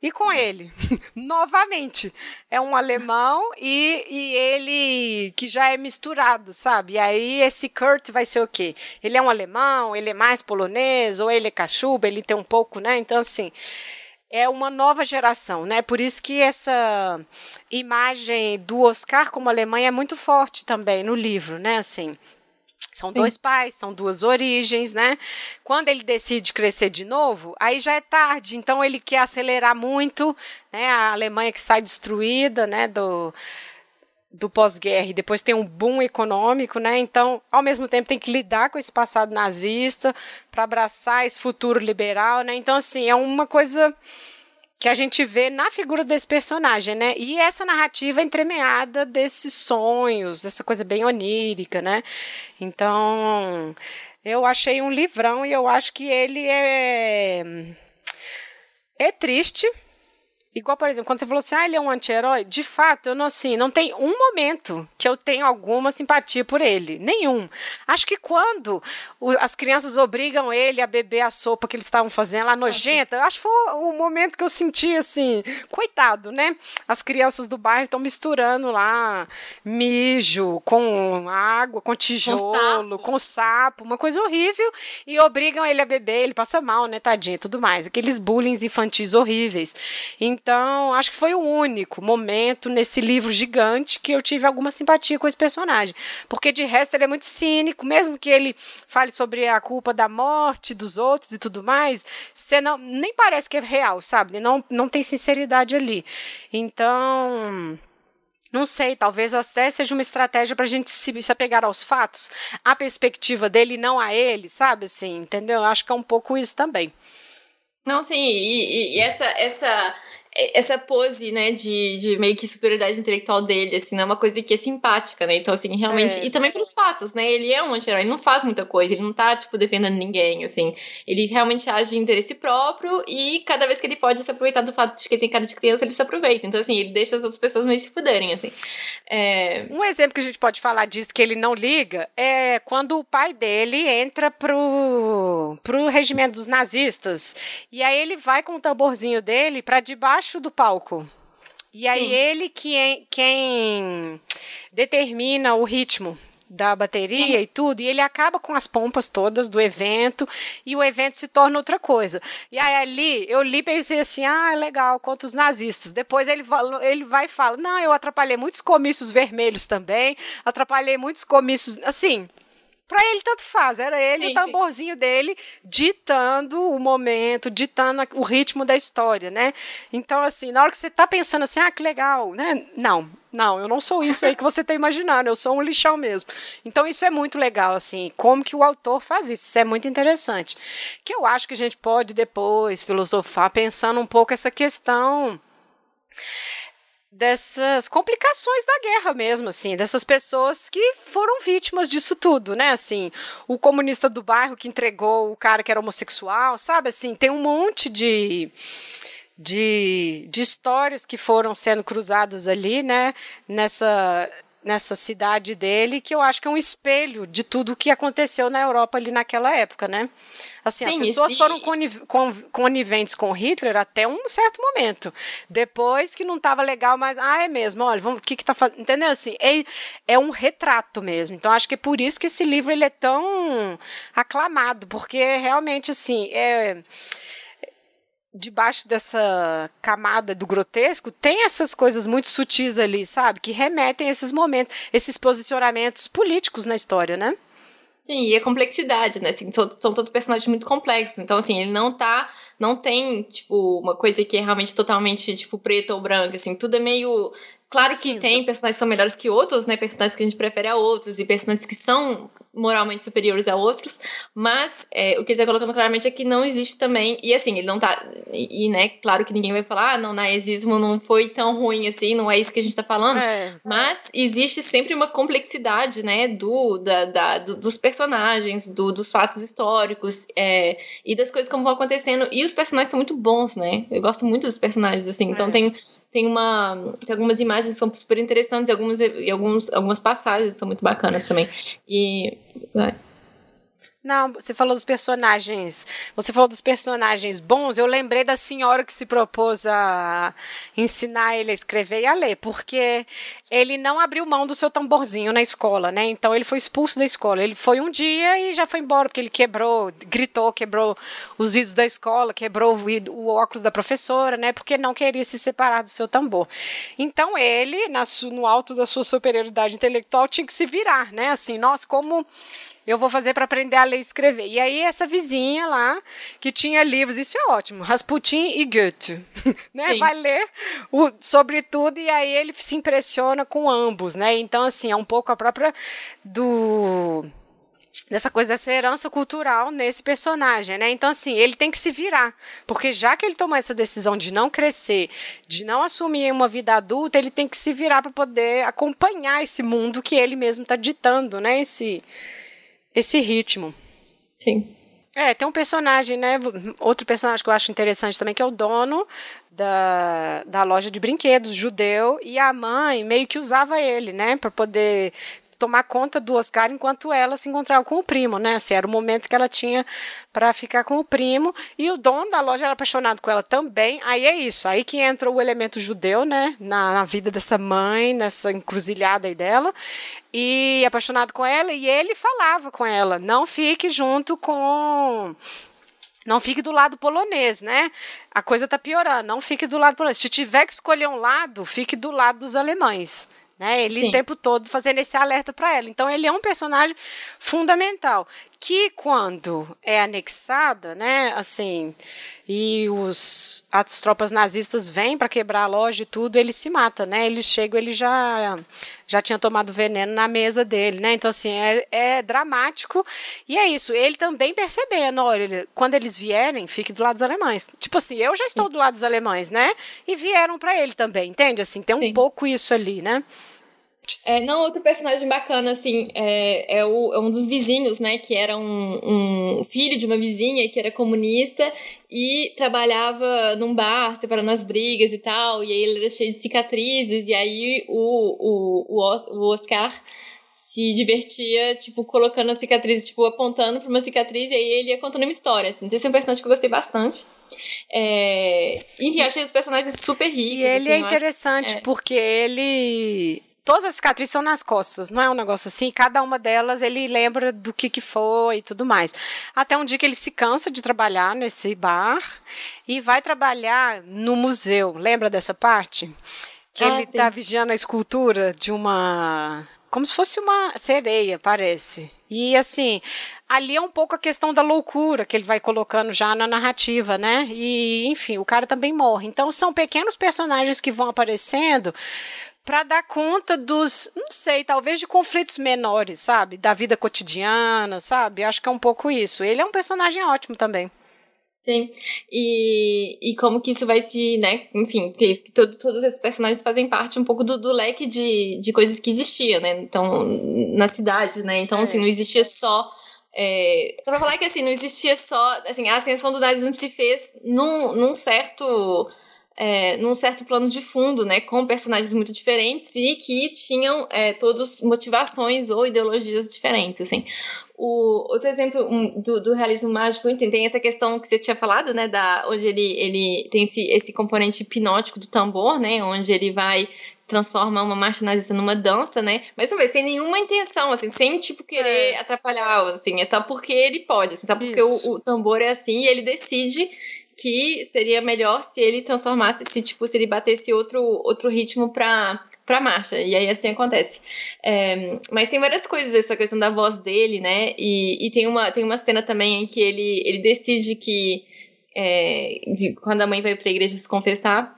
Speaker 1: e com ele, [LAUGHS] novamente. É um alemão e, e ele que já é misturado, sabe? E aí esse Kurt vai ser o quê? Ele é um alemão, ele é mais polonês, ou ele é cachuba, ele tem um pouco, né? Então, assim, é uma nova geração, né? Por isso que essa imagem do Oscar como Alemanha é muito forte também no livro, né? Assim, são Sim. dois pais, são duas origens, né? Quando ele decide crescer de novo, aí já é tarde. Então ele quer acelerar muito, né? A Alemanha que sai destruída, né? Do do pós-guerra e depois tem um boom econômico, né? Então, ao mesmo tempo tem que lidar com esse passado nazista para abraçar esse futuro liberal, né? Então, assim, é uma coisa que a gente vê na figura desse personagem, né? E essa narrativa entremeada desses sonhos, dessa coisa bem onírica, né? Então, eu achei um livrão e eu acho que ele é é triste, Igual, por exemplo, quando você falou assim, ah, ele é um anti-herói, de fato, eu não, assim, não tem um momento que eu tenho alguma simpatia por ele. Nenhum. Acho que quando o, as crianças obrigam ele a beber a sopa que eles estavam fazendo lá nojenta, acho que foi o momento que eu senti assim, coitado, né? As crianças do bairro estão misturando lá mijo com água, com tijolo, com sapo. com sapo, uma coisa horrível, e obrigam ele a beber, ele passa mal, né, tadinho, tudo mais. Aqueles bullying infantis horríveis. Então, então, acho que foi o único momento nesse livro gigante que eu tive alguma simpatia com esse personagem. Porque de resto ele é muito cínico, mesmo que ele fale sobre a culpa da morte dos outros e tudo mais, você não nem parece que é real, sabe? Não, não tem sinceridade ali. Então, não sei, talvez até seja uma estratégia para a gente se, se apegar aos fatos, a perspectiva dele não a ele, sabe? Assim, entendeu? Acho que é um pouco isso também.
Speaker 2: Não, sim, e, e essa, essa essa pose, né, de, de meio que superioridade intelectual dele, assim, não é uma coisa que é simpática, né? Então, assim, realmente. É. E também pelos fatos, né? Ele é um anti-herói, ele não faz muita coisa, ele não tá, tipo, defendendo ninguém, assim. Ele realmente age de interesse próprio e cada vez que ele pode se aproveitar do fato de que ele tem cara de criança, ele se aproveita. Então, assim, ele deixa as outras pessoas meio se fuderem, assim. É...
Speaker 1: Um exemplo que a gente pode falar disso, que ele não liga, é quando o pai dele entra pro, pro regimento dos nazistas. E aí ele vai com o tamborzinho dele para debaixo embaixo do palco. E aí Sim. ele que é, quem determina o ritmo da bateria Sim. e tudo, e ele acaba com as pompas todas do evento, e o evento se torna outra coisa. E aí ali, eu li e pensei assim, ah, legal, contra os nazistas. Depois ele, ele vai e fala, não, eu atrapalhei muitos comícios vermelhos também, atrapalhei muitos comícios, assim, Para ele tanto faz, era ele sim, o tamborzinho sim. dele ditando o momento, ditando o ritmo da história, né? Então, assim, na hora que você tá pensando assim, ah, que legal, né? Não, não, eu não sou isso aí que você tá imaginando, eu sou um lixão mesmo. Então, isso é muito legal, assim, como que o autor faz isso, isso é muito interessante. Que eu acho que a gente pode depois filosofar pensando um pouco essa questão dessas complicações da guerra mesmo, assim, dessas pessoas que foram vítimas disso tudo, né? Assim, o comunista do bairro que entregou o cara que era homossexual, sabe? Assim, tem um monte de de, de histórias que foram sendo cruzadas ali, né? Nessa nessa cidade dele, que eu acho que é um espelho de tudo o que aconteceu na Europa ali naquela época, né? Assim, Sim, as pessoas sim. foram coniventes com Hitler até um certo momento. Depois que não estava legal, mas, ah, é mesmo, olha, vamos, o que que tá fazendo? Entendeu? Assim, é, é um retrato mesmo. Então, acho que é por isso que esse livro ele é tão aclamado, porque realmente, assim, é debaixo dessa camada do grotesco, tem essas coisas muito sutis ali, sabe? Que remetem a esses momentos, esses posicionamentos políticos na história, né?
Speaker 2: Sim, e a complexidade, né? Assim, são, são todos personagens muito complexos. Então, assim, ele não tá. Não tem, tipo, uma coisa que é realmente totalmente, tipo, preta ou branca, assim. Tudo é meio Claro que Sim, tem personagens que são melhores que outros, né? Personagens que a gente prefere a outros e personagens que são moralmente superiores a outros, mas é, o que ele tá colocando claramente é que não existe também, e assim, ele não tá, e, e, né, claro que ninguém vai falar, ah, não, nazismo não foi tão ruim assim, não é isso que a gente tá falando, é. mas existe sempre uma complexidade, né, do, da, da do, dos personagens, do, dos fatos históricos, é, e das coisas como vão acontecendo, e os personagens são muito bons, né, eu gosto muito dos personagens, assim, então é. tem tem uma tem algumas imagens que são super interessantes e algumas e alguns algumas passagens são muito bacanas também. E
Speaker 1: não, você falou dos personagens. Você falou dos personagens bons. Eu lembrei da senhora que se propôs a ensinar ele a escrever e a ler, porque ele não abriu mão do seu tamborzinho na escola, né? Então ele foi expulso da escola. Ele foi um dia e já foi embora, porque ele quebrou, gritou, quebrou os vidros da escola, quebrou o, óculos da professora, né? Porque não queria se separar do seu tambor. Então ele, no alto da sua superioridade intelectual, tinha que se virar, né? Assim, nós como eu vou fazer para aprender a ler e escrever. E aí essa vizinha lá, que tinha livros, isso é ótimo, Rasputin e Goethe, [LAUGHS] né? Vai ler o, sobre tudo e aí ele se impressiona com ambos, né? Então, assim, é um pouco a própria do dessa coisa dessa herança cultural nesse personagem, né? Então assim, ele tem que se virar, porque já que ele tomou essa decisão de não crescer, de não assumir uma vida adulta, ele tem que se virar para poder acompanhar esse mundo que ele mesmo está ditando, né? Esse esse ritmo.
Speaker 2: Sim.
Speaker 1: É, tem um personagem, né? Outro personagem que eu acho interessante também, que é o dono da, da loja de brinquedos, judeu, e a mãe meio que usava ele, né? Para poder tomar conta do Oscar enquanto ela se encontrava com o primo, né? Assim, era o momento que ela tinha para ficar com o primo. E o dono da loja era apaixonado com ela também. Aí é isso, aí que entra o elemento judeu, né? Na, na vida dessa mãe, nessa encruzilhada aí dela. E apaixonado com ela, e ele falava com ela: não fique junto com não fique do lado polonês, né? A coisa tá piorando. Não fique do lado polonês. Se tiver que escolher um lado, fique do lado dos alemães. Né? Ele Sim. o tempo todo fazendo esse alerta para ela. Então ele é um personagem fundamental que quando é anexada, né, assim, e os as tropas nazistas vêm para quebrar a loja e tudo, ele se mata, né? Eles chegam, ele já já tinha tomado veneno na mesa dele, né? Então assim, é, é dramático. E é isso, ele também percebendo, olha, quando eles vierem, fique do lado dos alemães. Tipo assim, eu já estou do lado dos alemães, né? E vieram para ele também, entende? Assim, tem um Sim. pouco isso ali, né?
Speaker 2: É, não, outro personagem bacana, assim, é, é, o, é um dos vizinhos, né? Que era um, um, filho de uma vizinha que era comunista e trabalhava num bar, separando as brigas e tal. E aí ele era cheio de cicatrizes, e aí o, o, o Oscar se divertia, tipo, colocando a cicatriz, tipo, apontando para uma cicatriz, e aí ele ia contando uma história, assim. Então, esse é um personagem que eu gostei bastante. É... Enfim, achei os personagens super ricos.
Speaker 1: E ele
Speaker 2: assim,
Speaker 1: é interessante, acho... porque ele todas as cicatrizes são nas costas, não é um negócio assim, cada uma delas ele lembra do que, que foi e tudo mais. Até um dia que ele se cansa de trabalhar nesse bar e vai trabalhar no museu. Lembra dessa parte? Que ah, ele está vigiando a escultura de uma como se fosse uma sereia, parece. E assim, ali é um pouco a questão da loucura que ele vai colocando já na narrativa, né? E, enfim, o cara também morre. Então são pequenos personagens que vão aparecendo para dar conta dos, não sei, talvez de conflitos menores, sabe? Da vida cotidiana, sabe? Acho que é um pouco isso. Ele é um personagem ótimo também.
Speaker 2: Sim. E, e como que isso vai se, né? Enfim, que todo, todos esses personagens fazem parte um pouco do, do leque de, de coisas que existia, né? Então, na cidade, né? Então, assim, é. assim, não existia só. É, pra falar que assim, não existia só. Assim, a ascensão do nazismo se fez num, num certo. É, num certo plano de fundo, né, com personagens muito diferentes e que tinham é, todos motivações ou ideologias diferentes, assim. O outro exemplo um, do, do, realismo mágico tem, tem essa questão que você tinha falado, né, da onde ele, ele tem esse, esse componente hipnótico do tambor, né, onde ele vai transforma uma marcha nazista numa dança, né? Mas também sem nenhuma intenção, assim, sem tipo querer é. atrapalhar, assim, é só porque ele pode, assim, só porque o, o, tambor é assim e ele decide que seria melhor se ele transformasse, se tipo, se ele batesse outro, outro ritmo pra, pra marcha. E aí assim acontece. É, mas tem várias coisas, essa questão da voz dele, né? E, e tem, uma, tem uma cena também em que ele, ele decide que é, de, quando a mãe vai pra igreja se confessar,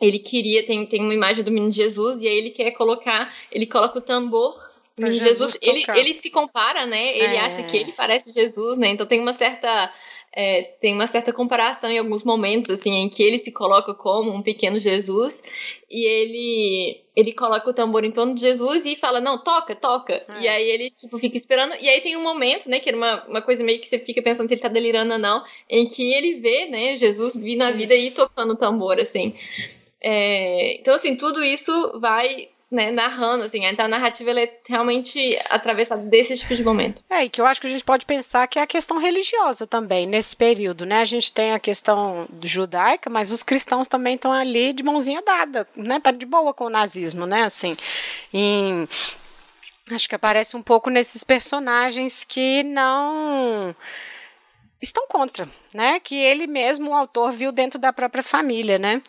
Speaker 2: ele queria, tem, tem uma imagem do menino Jesus, e aí ele quer colocar, ele coloca o tambor menino Jesus, Jesus ele, ele se compara, né? Ele é. acha que ele parece Jesus, né? Então tem uma certa é, tem uma certa comparação em alguns momentos, assim, em que ele se coloca como um pequeno Jesus e ele ele coloca o tambor em torno de Jesus e fala, não, toca, toca. É. E aí ele, tipo, fica esperando. E aí tem um momento, né, que era uma, uma coisa meio que você fica pensando se ele tá delirando ou não, em que ele vê, né, Jesus vir na vida e tocando o tambor, assim. É, então, assim, tudo isso vai né, narrando, assim, então a narrativa é realmente atravessada desse tipo de momento.
Speaker 1: É, e que eu acho que a gente pode pensar que é a questão religiosa também, nesse período, né, a gente tem a questão judaica, mas os cristãos também estão ali de mãozinha dada, né, tá de boa com o nazismo, né, assim, em... Acho que aparece um pouco nesses personagens que não estão contra, né? Que ele mesmo, o autor, viu dentro da própria família, né?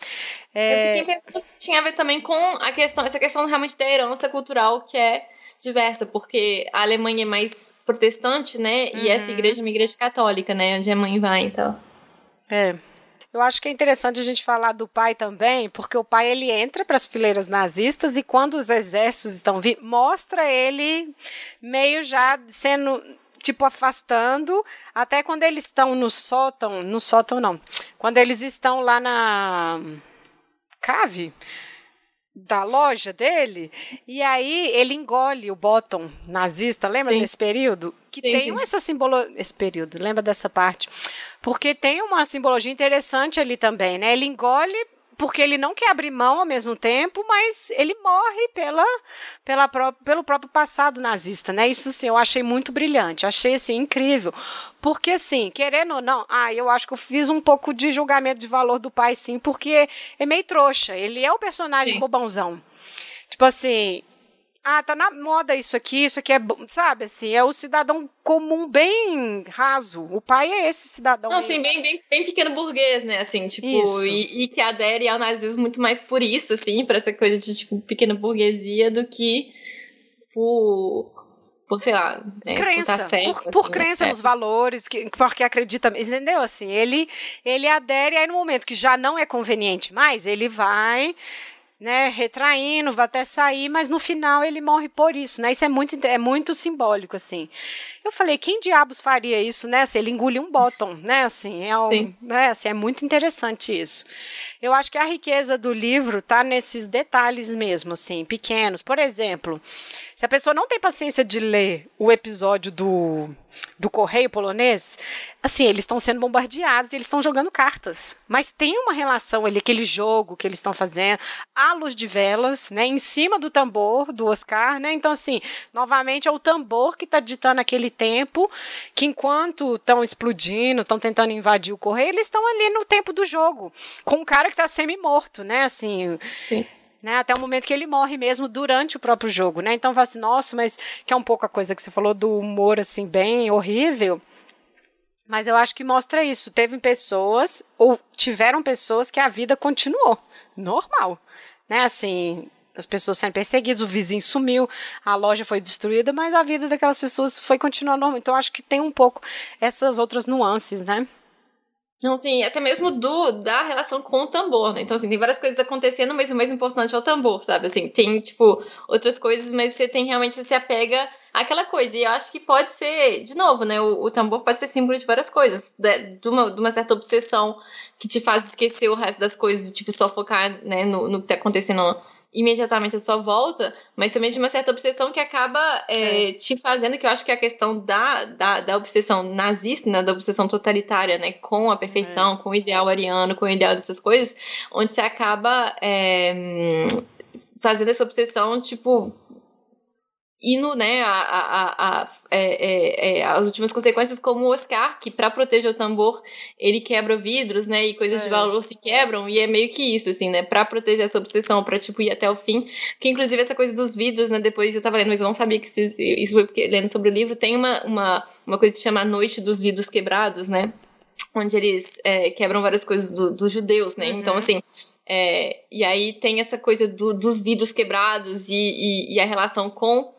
Speaker 2: É... Eu fiquei pensando se tinha a ver também com a questão, essa questão realmente da herança cultural que é diversa, porque a Alemanha é mais protestante, né? Uhum. E essa igreja é uma igreja católica, né? Onde a mãe vai, então.
Speaker 1: É. Eu acho que é interessante a gente falar do pai também, porque o pai ele entra para as fileiras nazistas e quando os exércitos estão vindo, mostra ele meio já sendo tipo afastando, até quando eles estão no sótão, no sótão não, quando eles estão lá na cave da loja dele, e aí ele engole o bottom nazista, lembra sim. desse período? Que sim, tem sim. essa simbologia, esse período, lembra dessa parte? Porque tem uma simbologia interessante ali também, né? Ele engole porque ele não quer abrir mão ao mesmo tempo, mas ele morre pela, pela pelo próprio passado nazista, né? Isso assim, eu achei muito brilhante, achei assim incrível. Porque assim, querendo ou não, ah, eu acho que eu fiz um pouco de julgamento de valor do pai sim, porque é meio trouxa, ele é o personagem sim. bobãozão. Tipo assim, ah, tá na moda isso aqui, isso aqui é, sabe, assim, é o cidadão comum bem raso. O pai é esse cidadão.
Speaker 2: Não, assim, bem, bem, bem pequeno burguês, né, assim, tipo, e, e, que adere ao nazismo muito mais por isso, assim, por essa coisa de, tipo, pequena burguesia do que por, por sei lá, né,
Speaker 1: crença,
Speaker 2: por, certo,
Speaker 1: por, por assim, crença né? nos valores, que, porque acredita, entendeu? Assim, ele, ele adere aí no momento que já não é conveniente mais, ele vai né, retraindo, vai até sair, mas no final ele morre por isso, né? Isso é muito, é muito simbólico, assim. Eu falei, quem diabos faria isso, né? Se ele engoliu um bottom, né? Assim, é, um, né? assim, é muito interessante isso. Eu acho que a riqueza do livro está nesses detalhes mesmo, assim, pequenos. Por exemplo, se a pessoa não tem paciência de ler o episódio do, do correio polonês, assim, eles estão sendo bombardeados e eles estão jogando cartas. Mas tem uma relação ali, aquele jogo que eles estão fazendo, à luz de velas, né, em cima do tambor do Oscar, né? Então, assim, novamente é o tambor que está ditando aquele tempo, que enquanto estão explodindo, estão tentando invadir o correio, eles estão ali no tempo do jogo, com um cara que está semi-morto, né? Assim.
Speaker 2: Sim
Speaker 1: né? Até o momento que ele morre mesmo durante o próprio jogo, né? Então, fala assim, nossa, mas que é um pouco a coisa que você falou do humor, assim, bem horrível. Mas eu acho que mostra isso. Teve pessoas, ou tiveram pessoas que a vida continuou normal, né? Assim, as pessoas sendo perseguidas, o vizinho sumiu, a loja foi destruída, mas a vida daquelas pessoas foi continuar normal. Então acho que tem um pouco essas outras nuances, né?
Speaker 2: Não, sim, até mesmo do da relação com o tambor, né? Então, assim, tem várias coisas acontecendo, mas o mais importante é o tambor, sabe? Assim, tem, tipo, outras coisas, mas você tem realmente, se apega àquela coisa. E eu acho que pode ser, de novo, né? O, o tambor pode ser símbolo de várias coisas, de, de, uma, de uma certa obsessão que te faz esquecer o resto das coisas e, tipo, só focar, né, no, no que tá acontecendo imediatamente a sua volta, mas também de uma certa obsessão que acaba é, é. te fazendo, que eu acho que é a questão da, da, da obsessão nazista, né, da obsessão totalitária, né, com a perfeição, é. com o ideal ariano, com o ideal dessas coisas, onde você acaba é, fazendo essa obsessão, tipo, indo né, a, a, a, é, é, é, as últimas consequências, como o Oscar, que para proteger o tambor, ele quebra vidros, né, e coisas de é. valor se quebram, e é meio que isso, assim, né, para proteger essa obsessão, para tipo, ir até o fim, que inclusive essa coisa dos vidros, né, depois eu tava lendo, mas eu não sabia que isso, isso foi porque, lendo sobre o livro, tem uma, uma, uma coisa que se chama a Noite dos Vidros Quebrados, né, onde eles é, quebram várias coisas do, dos judeus, né, então, uhum. então, assim, é, e aí tem essa coisa do, dos vidros quebrados e, e, e a relação com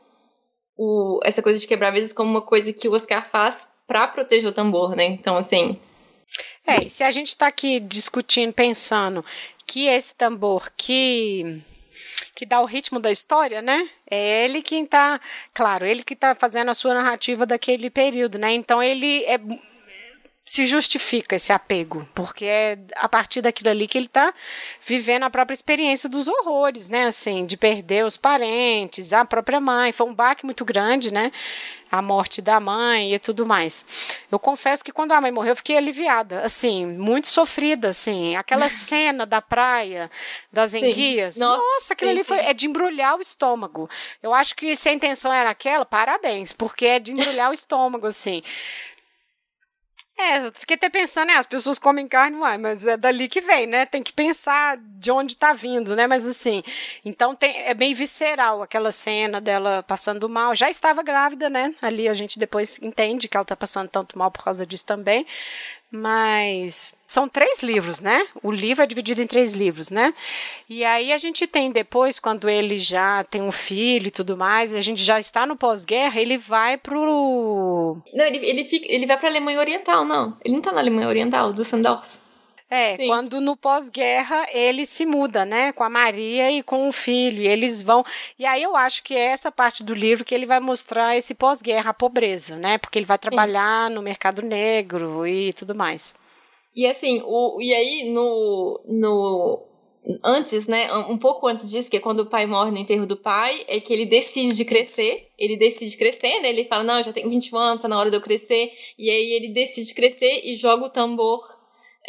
Speaker 2: o, essa coisa de quebrar vezes como uma coisa que o Oscar faz para proteger o tambor, né? Então, assim.
Speaker 1: É, e se a gente está aqui discutindo, pensando que esse tambor que que dá o ritmo da história, né? É ele quem está, claro, ele que está fazendo a sua narrativa daquele período, né? Então ele é se justifica esse apego, porque é a partir daquilo ali que ele está vivendo a própria experiência dos horrores, né? Assim, de perder os parentes, a própria mãe. Foi um baque muito grande, né? A morte da mãe e tudo mais. Eu confesso que quando a mãe morreu, eu fiquei aliviada, assim, muito sofrida, assim. Aquela [LAUGHS] cena da praia, das enguias. Nossa, nossa, aquilo sim, ali foi, é de embrulhar o estômago. Eu acho que se a intenção era aquela, parabéns, porque é de embrulhar o estômago, assim. É, fiquei até pensando, né? As pessoas comem carne, uai, mas é dali que vem, né? Tem que pensar de onde tá vindo, né? Mas assim, então tem, é bem visceral aquela cena dela passando mal. Já estava grávida, né? Ali a gente depois entende que ela tá passando tanto mal por causa disso também. Mas são três livros, né? O livro é dividido em três livros, né? E aí a gente tem depois, quando ele já tem um filho e tudo mais, a gente já está no pós-guerra, ele vai pro.
Speaker 2: Não, ele, ele, fica, ele vai pra Alemanha Oriental, não. Ele não tá na Alemanha Oriental, do Sandorf.
Speaker 1: É, Sim. quando no pós-guerra ele se muda, né, com a Maria e com o filho, e eles vão. E aí eu acho que é essa parte do livro que ele vai mostrar esse pós-guerra, a pobreza, né, porque ele vai trabalhar Sim. no mercado negro e tudo mais.
Speaker 2: E assim, o, e aí no, no antes, né, um pouco antes disso, que é quando o pai morre no enterro do pai, é que ele decide de crescer, ele decide crescer, né, ele fala, não, eu já tenho 21 anos, tá na hora de eu crescer, e aí ele decide crescer e joga o tambor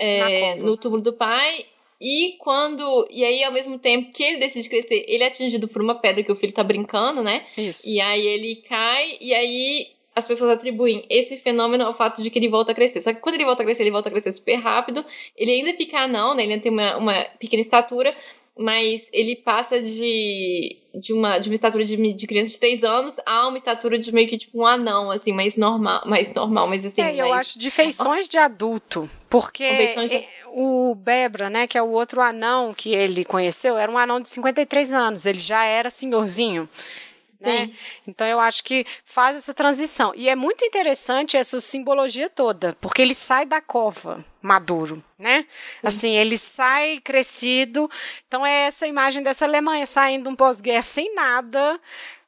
Speaker 2: é, no túmulo do pai. E quando. E aí, ao mesmo tempo que ele decide crescer, ele é atingido por uma pedra que o filho tá brincando, né?
Speaker 1: Isso.
Speaker 2: E aí ele cai, e aí as pessoas atribuem esse fenômeno ao fato de que ele volta a crescer. Só que quando ele volta a crescer, ele volta a crescer super rápido. Ele ainda fica anão, né? Ele ainda tem uma, uma pequena estatura, mas ele passa de, de, uma, de uma estatura de, de criança de 3 anos a uma estatura de meio que tipo um anão, assim, mais normal, mais normal, mas assim. É,
Speaker 1: eu acho de feições de adulto. Porque de... o Bebra, né, que é o outro anão que ele conheceu, era um anão de 53 anos, ele já era senhorzinho. Né? Então eu acho que faz essa transição. E é muito interessante essa simbologia toda, porque ele sai da cova maduro, né? Sim. Assim, ele sai crescido. Então é essa imagem dessa Alemanha saindo um pós-guerra sem nada,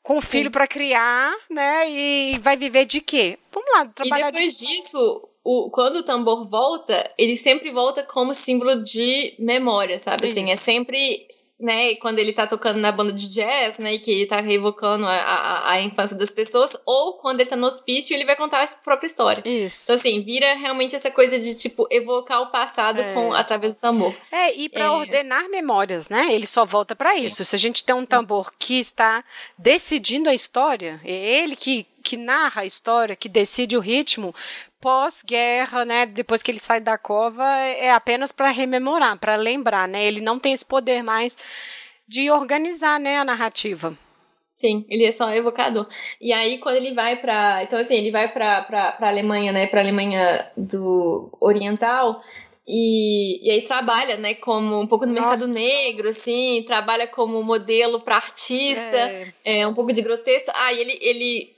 Speaker 1: com um filho para criar, né? E vai viver de quê? Vamos lá, trabalhar
Speaker 2: E depois de... disso, o, quando o tambor volta, ele sempre volta como símbolo de memória, sabe? Assim, é sempre né, quando ele tá tocando na banda de jazz, né, que ele tá revocando a, a, a, infância das pessoas, ou quando ele tá no hospício, ele vai contar a própria história.
Speaker 1: Isso.
Speaker 2: Então, assim, vira realmente essa coisa de, tipo, evocar o passado é. com, através do tambor.
Speaker 1: É, e para é. ordenar memórias, né, ele só volta para isso. É. Se a gente tem um tambor que está decidindo a história, é ele que que narra a história, que decide o ritmo, pós-guerra, né, depois que ele sai da cova, é apenas para rememorar, para lembrar, né? Ele não tem esse poder mais de organizar, né, a narrativa.
Speaker 2: Sim, ele é só evocador. E aí quando ele vai para, então assim, ele vai para para Alemanha, né, para Alemanha do Oriental, E, e aí trabalha, né, como um pouco no mercado negro, assim, trabalha como modelo para artista, é. é. um pouco de grotesco. Ah, e ele, ele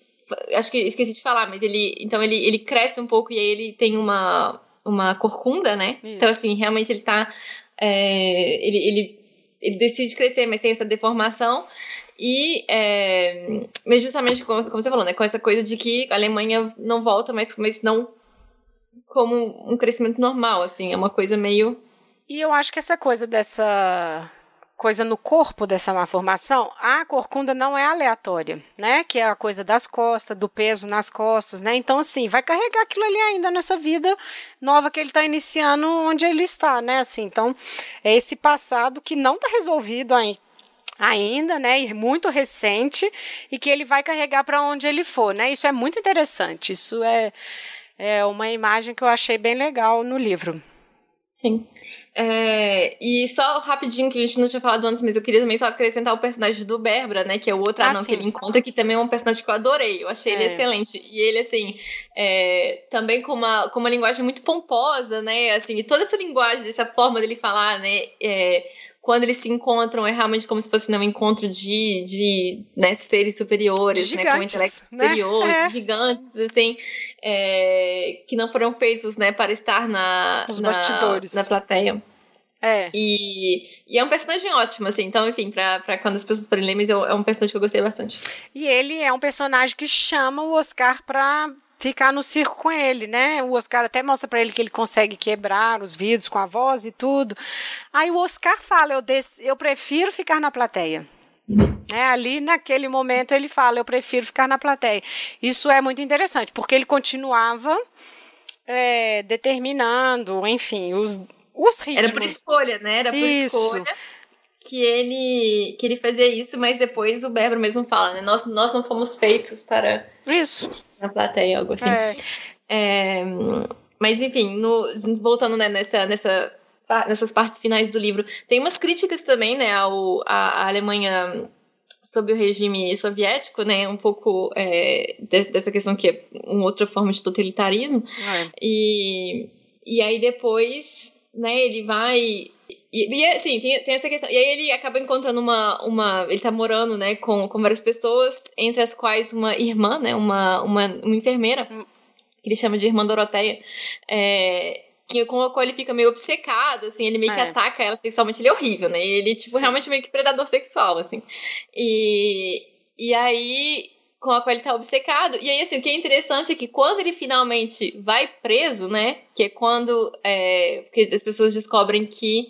Speaker 2: acho que esqueci de falar, mas ele, então ele, ele cresce um pouco e aí ele tem uma, uma corcunda, né? Isso. Então, assim, realmente ele tá, é, ele, ele, ele decide crescer, mas tem essa deformação. E, é, mas justamente como, como, você falou, né, com essa coisa de que a Alemanha não volta, mas, mas não como um crescimento normal, assim, é uma coisa meio.
Speaker 1: E eu acho que essa coisa dessa coisa no corpo dessa malformação, a corcunda não é aleatória, né? Que é a coisa das costas, do peso nas costas, né? Então, assim, vai carregar aquilo ali ainda nessa vida nova que ele está iniciando onde ele está, né? Assim, então, é esse passado que não está resolvido ainda ainda, né, e muito recente, e que ele vai carregar para onde ele for, né? Isso é muito interessante. Isso é, é uma imagem que eu achei bem legal no livro.
Speaker 2: Sim. É, e só rapidinho, que a gente não tinha falado antes, mas eu queria também só acrescentar o personagem do Berbra, né? Que é o outro ah, anão sim. que ele encontra, que também é um personagem que eu adorei. Eu achei é. ele excelente. E ele, assim, é, também com uma, com uma linguagem muito pomposa, né? Assim, e toda essa linguagem, dessa forma dele falar, né? Quando eles se encontram, é realmente como se fosse né, um encontro de, de né, seres superiores,
Speaker 1: gigantes,
Speaker 2: né, com intelecto superior, né? é. gigantes, assim, é, que não foram feitos né, para estar na, na, na plateia.
Speaker 1: É.
Speaker 2: E, e, é um personagem ótimo, assim. Então, enfim, pra, pra quando as pessoas forem ler, mas é um personagem que eu gostei bastante.
Speaker 1: E ele é um personagem que chama o Oscar pra ficar no circo com ele, né? O Oscar até mostra para ele que ele consegue quebrar os vidros com a voz e tudo. Aí o Oscar fala: eu, des eu prefiro ficar na plateia. É, ali naquele momento ele fala: eu prefiro ficar na plateia. Isso é muito interessante, porque ele continuava é, determinando, enfim, os, os ritmos.
Speaker 2: Era por escolha, né? Era por Isso. escolha que ele que ele fazia isso, mas depois o Beber mesmo fala, né? Nós, nós não fomos feitos para
Speaker 1: isso
Speaker 2: na plateia, algo assim. É. É, mas enfim, no, voltando né, nessa, nessa, nessas partes finais do livro, tem umas críticas também, né, ao, a, a Alemanha sob o regime soviético, né, um pouco é, de, dessa questão que é uma outra forma de totalitarismo. É. E, e aí depois, né, ele vai e, e assim, tem, tem essa questão. E aí ele acaba encontrando uma. uma ele tá morando, né, com, com várias pessoas, entre as quais uma irmã, né, uma, uma, uma enfermeira, hum. que ele chama de irmã Doroteia. É, que com a qual ele fica meio obcecado, assim, ele meio que é. ataca ela sexualmente, ele é horrível, né? Ele, tipo, Sim. realmente meio que predador sexual, assim. E, e aí com a qual ele tá obcecado. E aí, assim, o que é interessante é que quando ele finalmente vai preso, né? Que é quando é, que as pessoas descobrem que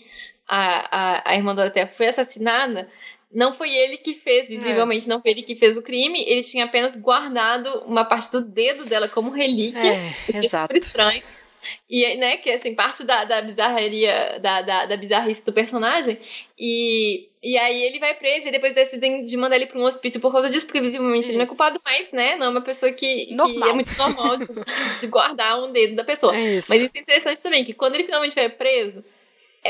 Speaker 2: a, a, a irmã Doroteia foi assassinada, não foi ele que fez, visivelmente, é. não foi ele que fez o crime, ele tinha apenas guardado uma parte do dedo dela como relíquia, é, exato. é super estranho. E, né, que assim, parte da, da bizarraria, da, da, da bizarrice do personagem. E, e aí ele vai preso e depois decidem de mandar ele para um hospício por causa disso, porque visivelmente Isso. ele não é culpado mais, né? Não é uma pessoa que, que é muito normal de, de, guardar um dedo da pessoa. É isso. Mas isso é interessante também, que quando ele finalmente vai preso,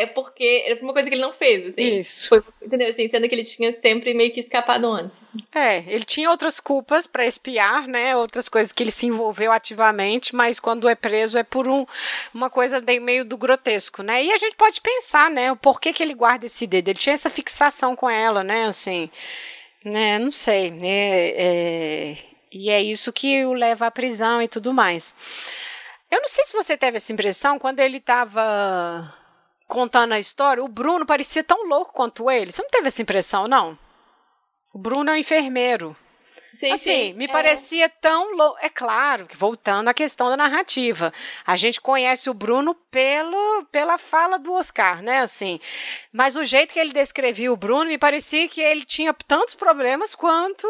Speaker 2: é porque era uma coisa que ele não fez, assim.
Speaker 1: Isso.
Speaker 2: Foi, entendeu? Assim, sendo que ele tinha sempre meio que escapado antes. Assim.
Speaker 1: É, ele tinha outras culpas para espiar, né? Outras coisas que ele se envolveu ativamente, mas quando é preso é por um, uma coisa meio do grotesco, né? E a gente pode pensar, né? O porquê que ele guarda esse dedo. Ele tinha essa fixação com ela, né? Assim, né? Não sei. É, é, e é isso que o leva à prisão e tudo mais. Eu não sei se você teve essa impressão quando ele estava contando a história, o Bruno parecia tão louco quanto ele. Você não teve essa impressão, não? O Bruno é um enfermeiro.
Speaker 2: Sim,
Speaker 1: assim,
Speaker 2: sim.
Speaker 1: me é. parecia tão louco. É claro que voltando à questão da narrativa, a gente conhece o Bruno pelo, pela fala do Oscar, né? Assim, mas o jeito que ele descrevia o Bruno me parecia que ele tinha tantos problemas quanto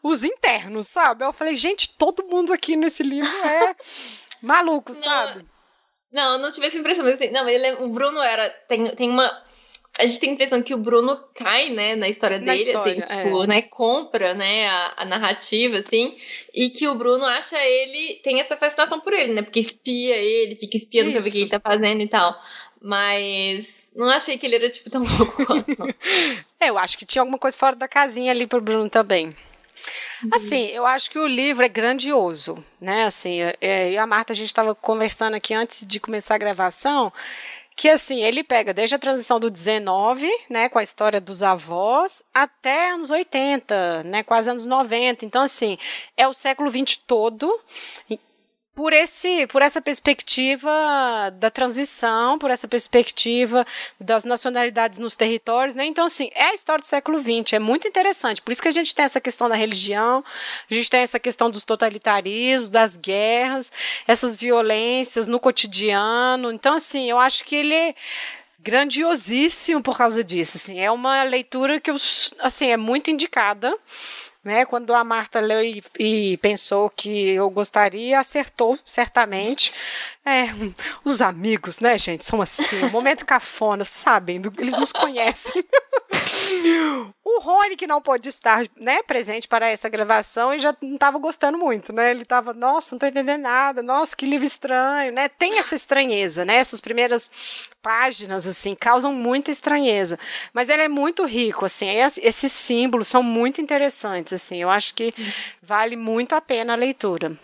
Speaker 1: os internos, sabe? Eu falei, gente, todo mundo aqui nesse livro é [LAUGHS] maluco, Não. sabe?
Speaker 2: Não, eu não tive essa impressão, mas assim, não, ele, é, o Bruno era. Tem, tem uma. A gente tem a impressão que o Bruno cai, né, na história na dele, assim, história, assim, tipo, é. né, compra, né, a, a, narrativa, assim, e que o Bruno acha ele, tem essa fascinação por ele, né, porque espia ele, fica espiando Isso. pra ver o que ele tá fazendo e tal. Mas não achei que ele era, tipo, tão [LAUGHS] louco quanto, [LAUGHS]
Speaker 1: é, eu acho que tinha alguma coisa fora da casinha ali pro Bruno também. Uhum. Assim, eu acho que o livro é grandioso, né? Assim, é, eu e a Marta, a gente estava conversando aqui antes de começar a gravação, que assim, ele pega desde a transição do 19, né, com a história dos avós, até anos 80, né, quase anos 90. Então, assim, é o século 20 todo por esse por essa perspectiva da transição, por essa perspectiva das nacionalidades nos territórios, né? Então assim, é a história do século XX, é muito interessante. Por isso que a gente tem essa questão da religião, a gente tem essa questão dos totalitarismos, das guerras, essas violências no cotidiano. Então assim, eu acho que ele é grandiosíssimo por causa disso, assim. É uma leitura que eu, assim, é muito indicada né? Quando a Marta leu e, e, pensou que eu gostaria, acertou, certamente. É, os amigos, né, gente, são assim, um momento cafona, sabem, eles nos conhecem. [LAUGHS] o Rony, que não pôde estar né, presente para essa gravação, e já não estava gostando muito, né? Ele estava, nossa, não estou entendendo nada, nossa, que livro estranho, né? Tem essa estranheza, né? Essas primeiras páginas, assim, causam muita estranheza. Mas ele é muito rico, assim, esses símbolos são muito interessantes, assim, eu acho que vale muito a pena a leitura.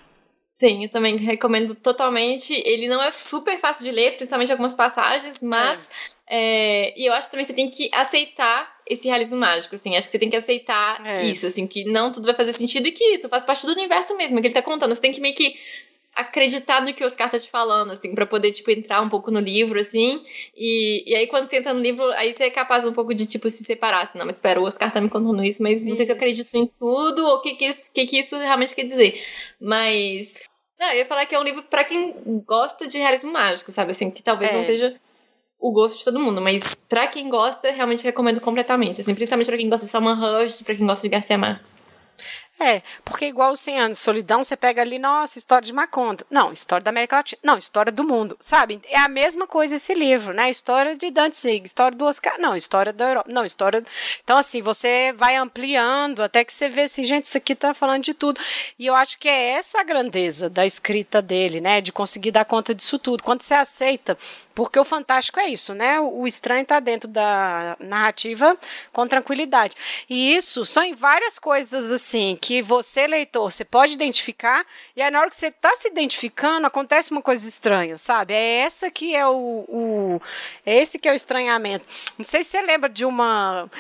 Speaker 2: Sim, eu também recomendo totalmente. Ele não é super fácil de ler, principalmente algumas passagens, mas é. É, e eu acho que também você tem que aceitar esse realismo mágico, assim. Acho que você tem que aceitar é. isso, assim, que não tudo vai fazer sentido e que isso faz parte do universo mesmo, que ele tá contando. Você tem que meio que acreditar no que o Oscar tá te falando, assim, para poder, tipo, entrar um pouco no livro, assim. E, e aí, quando você entra no livro, aí você é capaz um pouco de, tipo, se separar, assim, não, mas espera, o Oscar tá me contando isso, mas não sei se eu acredito em tudo ou o que que isso, que que isso realmente quer dizer. Mas... Não, eu ia falar que é um livro para quem gosta de realismo mágico, sabe? Assim, que talvez é. não seja o gosto de todo mundo, mas para quem gosta, realmente recomendo completamente. Assim, principalmente para quem gosta de Salman Rushdie, para quem gosta de Garcia Marques.
Speaker 1: É, porque igual o 100 anos de solidão, você pega ali, nossa, história de Maconda. Não, história da América Latina. Não, história do mundo, sabe? É a mesma coisa esse livro, né? História de Danzig, história do Oscar. Não, história da Europa. Não, história... Então, assim, você vai ampliando até que você vê assim, gente, isso aqui tá falando de tudo. E eu acho que é essa a grandeza da escrita dele, né? De conseguir dar conta disso tudo. Quando você aceita, porque o fantástico é isso, né? O estranho tá dentro da narrativa com tranquilidade. E isso são em várias coisas, assim, que que você, leitor, você pode identificar, e aí na hora que você está se identificando, acontece uma coisa estranha, sabe? É essa que é o, o é esse que é o estranhamento. Não sei se você lembra de uma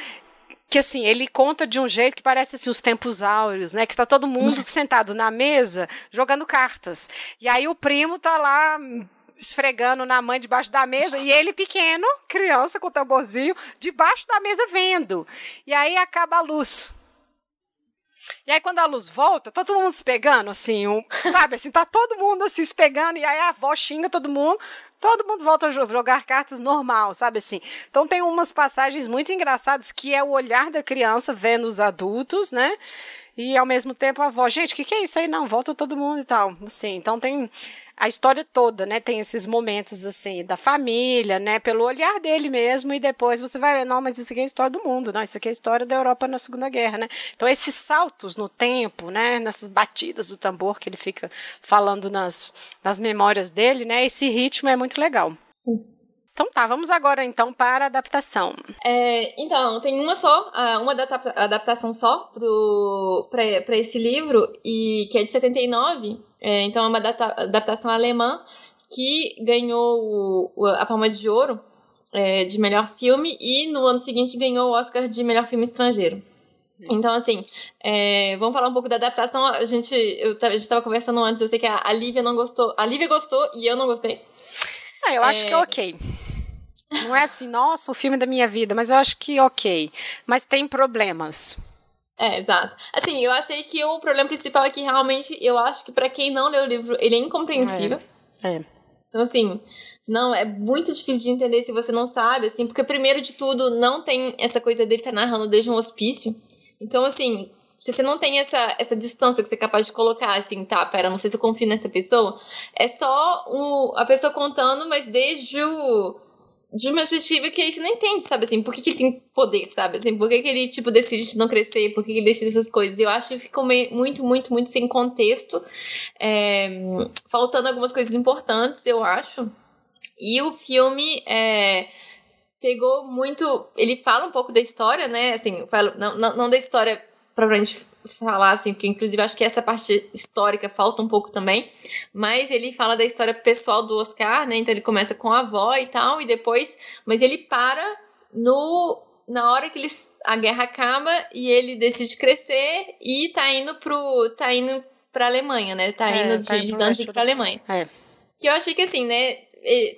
Speaker 1: que assim, ele conta de um jeito que parece assim, os tempos áureos, né? Que está todo mundo sentado na mesa jogando cartas. E aí o primo tá lá esfregando na mãe debaixo da mesa e ele pequeno, criança com tamborzinho, debaixo da mesa vendo. E aí acaba a luz. E aí, quando a luz volta, tá todo mundo se pegando, assim, um, sabe, assim, tá todo mundo assim, se pegando, e aí a avó xinga todo mundo, todo mundo volta a jogar cartas normal, sabe assim. Então tem umas passagens muito engraçadas que é o olhar da criança vendo os adultos, né? E ao mesmo tempo a avó, gente, o que, que é isso aí? Não, volta todo mundo e tal. Assim, então tem a história toda, né? Tem esses momentos assim da família, né? Pelo olhar dele mesmo e depois você vai ver, não, mas isso aqui é a história do mundo, não? Isso aqui é a história da Europa na Segunda Guerra, né? Então esses saltos no tempo, né? Nessas batidas do tambor que ele fica falando nas, nas memórias dele, né? Esse ritmo é muito legal. Então tá, vamos agora então para a adaptação.
Speaker 2: É, então, tem uma só, uma adaptação só para esse livro, e que é de 79, é, então é uma adaptação alemã que ganhou a Palma de Ouro é, de melhor filme e no ano seguinte ganhou o Oscar de melhor filme estrangeiro. Então, assim, é, vamos falar um pouco da adaptação. A gente, eu, a gente estava conversando antes, eu sei que a, a Lívia não gostou. A Lívia gostou e eu não gostei.
Speaker 1: Ah, eu acho é... que é ok. Não é assim, nossa, o filme da minha vida, mas eu acho que ok. Mas tem problemas.
Speaker 2: É, exato. Assim, eu achei que o problema principal é que realmente eu acho que para quem não leu o livro, ele é incompreensível.
Speaker 1: É. é.
Speaker 2: Então, assim, não, é muito difícil de entender se você não sabe, assim, porque primeiro de tudo, não tem essa coisa dele estar tá narrando desde um hospício. Então, assim, se você não tem essa, essa distância que você é capaz de colocar, assim, tá, pera, não sei se eu confio nessa pessoa, é só o, a pessoa contando, mas desde o. De uma perspectiva que aí você não entende, sabe, assim, por que, que ele tem poder, sabe, assim, por que, que ele, tipo, decide não crescer, por que, que ele decide essas coisas. Eu acho que ficou meio, muito, muito, muito sem contexto, é, faltando algumas coisas importantes, eu acho. E o filme, é, pegou muito. Ele fala um pouco da história, né? Assim, falo, não, não, não da história pra gente falar, assim, porque inclusive acho que essa parte histórica falta um pouco também, mas ele fala da história pessoal do Oscar, né? Então ele começa com a avó e tal, e depois, mas ele para no na hora que eles, a guerra acaba e ele decide crescer e tá indo pro tá indo pra Alemanha, né? Tá é, indo tá de, de Danzig pra Alemanha.
Speaker 1: É.
Speaker 2: Que eu achei que assim, né,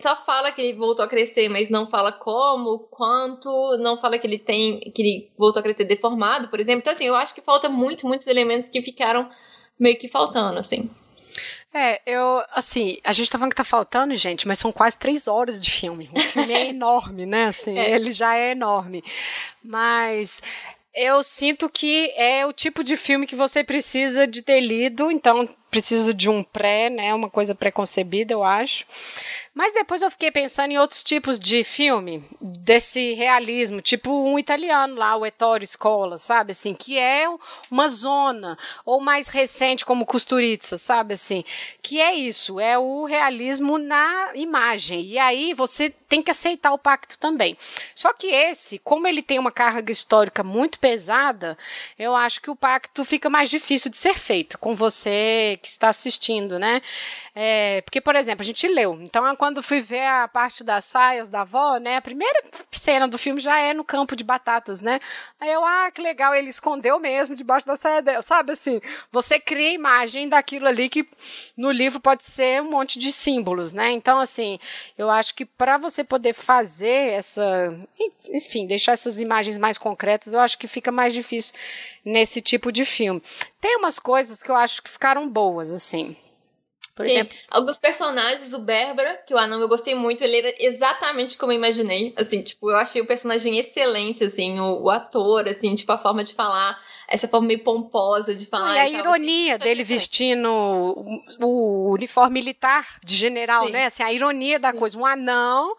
Speaker 2: só fala que ele voltou a crescer, mas não fala como, quanto, não fala que ele tem, que ele voltou a crescer deformado, por exemplo. Então, assim, eu acho que falta muito, muitos elementos que ficaram meio que faltando, assim.
Speaker 1: É, eu, assim, a gente tá falando que tá faltando, gente, mas são quase três horas de filme. O filme é [LAUGHS] enorme, né? Assim, é. ele já é enorme. Mas eu sinto que é o tipo de filme que você precisa de ter lido, então preciso de um pré, né, uma coisa preconcebida, eu acho. Mas depois eu fiquei pensando em outros tipos de filme, desse realismo, tipo um italiano lá, o Ettore Scola, sabe, assim, que é uma zona, ou mais recente como Kusturica, sabe, assim, que é isso, é o realismo na imagem. E aí você tem que aceitar o pacto também. Só que esse, como ele tem uma carga histórica muito pesada, eu acho que o pacto fica mais difícil de ser feito com você que está assistindo, né? É, porque, por exemplo, a gente leu. Então, quando fui ver a parte das saias da avó, né? A primeira cena do filme já é no campo de batatas, né? Aí eu, ah, que legal, ele escondeu mesmo debaixo da saia dela. Sabe assim, você cria a imagem daquilo ali que no livro pode ser um monte de símbolos, né? Então, assim, eu acho que para você poder fazer essa. Enfim, deixar essas imagens mais concretas, eu acho que fica mais difícil nesse tipo de filme. Tem umas coisas que eu acho que ficaram boas, assim.
Speaker 2: Por Sim, exemplo, alguns personagens, o Berbera, que o anão eu gostei muito, ele era exatamente como eu imaginei. Assim, tipo, eu achei o personagem excelente, assim, o, o ator, assim, tipo, a forma de falar, essa forma meio pomposa de falar.
Speaker 1: E, a tal, ironia assim, dele vestindo o, o, uniforme militar de general, Sim. né? Assim, a ironia da Sim. coisa. Um anão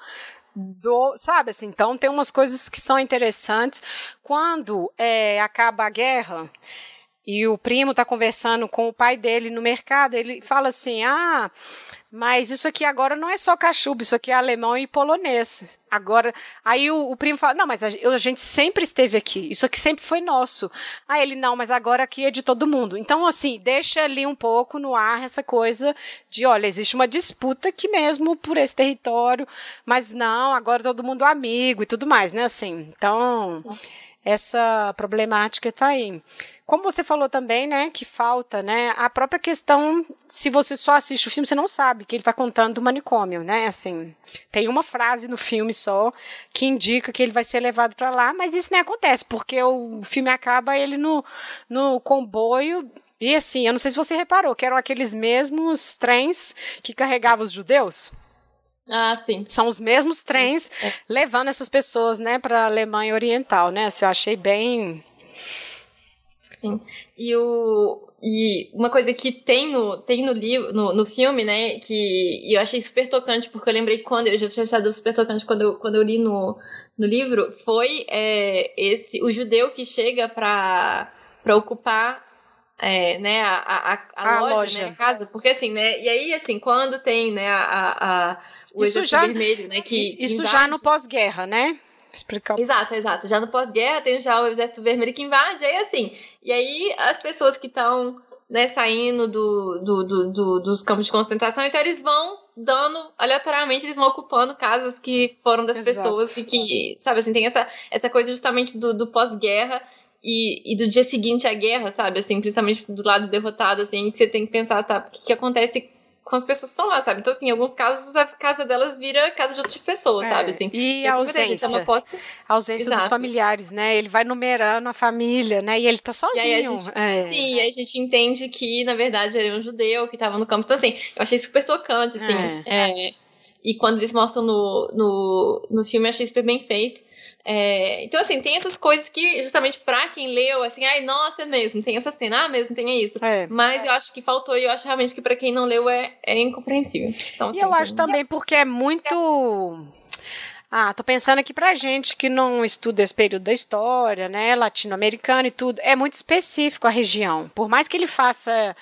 Speaker 1: do, sabe assim, então tem umas coisas que são interessantes. Quando é, acaba a guerra, e o primo está conversando com o pai dele no mercado, ele fala assim: ah, mas isso aqui agora não é só cachumba, isso aqui é alemão e polonês. Agora, aí o, o primo fala: não, mas a, a, gente sempre esteve aqui, isso aqui sempre foi nosso. Aí ele: não, mas agora aqui é de todo mundo. Então, assim, deixa ali um pouco no ar essa coisa de: olha, existe uma disputa aqui mesmo por esse território, mas não, agora todo mundo amigo e tudo mais, né? Assim, então. Sim essa problemática está aí. Como você falou também, né, que falta, né, a própria questão, se você só assiste o filme, você não sabe que ele está contando do manicômio, né, assim, tem uma frase no filme só que indica que ele vai ser levado para lá, mas isso nem acontece, porque o filme acaba ele no, no comboio e assim, eu não sei se você reparou, que eram aqueles mesmos trens que carregavam os judeus.
Speaker 2: Ah, sim.
Speaker 1: São os mesmos trens é. levando essas pessoas, né, para a Alemanha Oriental, né? Assim, eu achei bem.
Speaker 2: Sim. E o e uma coisa que tem no, tem no livro, no, no filme, né, que eu achei super tocante, porque eu lembrei quando, eu já tinha achado super tocante quando eu, quando eu li no, no livro, foi é, esse, o judeu que chega para ocupar é, né, a, a, a, a loja, loja. Né, a casa, porque assim, né, e aí assim, quando tem, né, a, a, o isso exército já, vermelho, né, que,
Speaker 1: Isso já no pós-guerra, né?
Speaker 2: Explicar. Exato, exato. Já no pós-guerra tem já o exército vermelho que invade, aí assim, e aí as pessoas que estão né, saindo do, do, do, do, dos campos de concentração, então eles vão dando, aleatoriamente, eles vão ocupando casas que foram das Exato. pessoas e que, sabe, assim, tem essa, essa coisa justamente do, do pós-guerra e, e do dia seguinte à guerra, sabe? Assim, principalmente do lado derrotado, assim, que você tem que pensar, tá, o que, que acontece com as pessoas que estão lá, sabe? Então, assim, em alguns casos, a casa delas vira casa de outras pessoas, é, sabe? Assim,
Speaker 1: e a ausência. Então, posso... A ausência Exato. dos familiares, né? Ele vai numerando a família, né? E ele tá sozinho.
Speaker 2: Gente, é. Sim, e aí a gente entende que, na verdade, ele é um judeu que tava no campo. Então, assim, eu achei super tocante, assim. É. é e quando eles mostram no, no, no filme, eu achei super bem feito. É, então, assim, tem essas coisas que, justamente pra quem leu, assim, ai, nossa, é mesmo, tem essa cena, ah, mesmo, tem isso. É. Mas eu acho que faltou e eu acho realmente que pra quem não leu é, é incompreensível. Então,
Speaker 1: assim, e eu acho também porque é muito. Ah, tô pensando aqui pra gente que não estuda esse período da história, né, latino-americano e tudo, é muito específico a região. Por mais que ele faça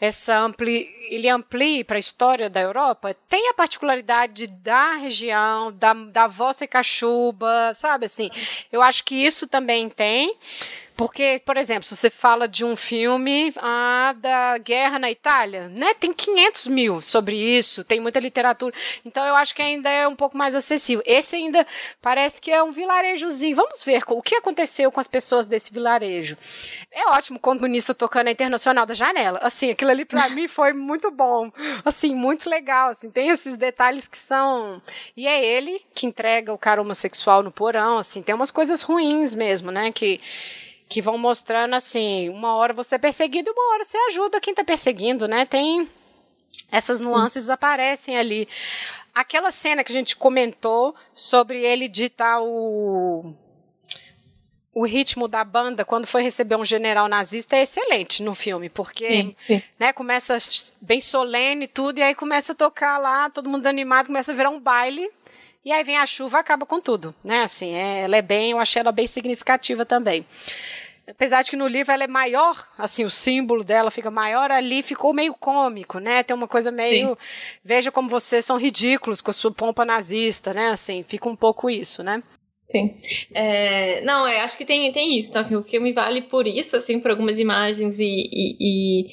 Speaker 1: essa ampli, ele amplie para a história da Europa, tem a particularidade da região, da, da vossa cachuba, sabe assim? Eu acho que isso também tem. Porque, por exemplo, se você fala de um filme ah, da guerra na Itália, né? Tem 500 mil sobre isso, tem muita literatura. Então, eu acho que ainda é um pouco mais acessível. Esse ainda parece que é um vilarejozinho. Vamos ver o que aconteceu com as pessoas desse vilarejo. É ótimo comunista tocando a Internacional da Janela. Assim, aquilo ali para mim foi muito bom. Assim, muito legal. Assim, tem esses detalhes que são. E é ele que entrega o cara homossexual no porão. Assim, tem umas coisas ruins mesmo, né? Que que vão mostrando assim, uma hora você é perseguido uma hora você ajuda quem está perseguindo, né? Tem essas nuances aparecem ali. Aquela cena que a gente comentou sobre ele ditar o o ritmo da banda quando foi receber um general nazista é excelente no filme, porque sim, sim. Né, começa bem solene tudo, e aí começa a tocar lá, todo mundo animado, começa a virar um baile, e aí vem a chuva acaba com tudo, né? Assim, é, ela é bem, eu achei ela bem significativa também. Apesar de que no livro ela é maior, assim, o símbolo dela fica maior, ali ficou meio cômico, né? Tem uma coisa meio. Sim. Veja como vocês são ridículos com a sua pompa nazista, né? Assim, fica um pouco isso, né?
Speaker 2: Sim. É, não, é, acho que tem, tem isso. Então, assim, o filme vale por isso, assim, por algumas imagens e, e, e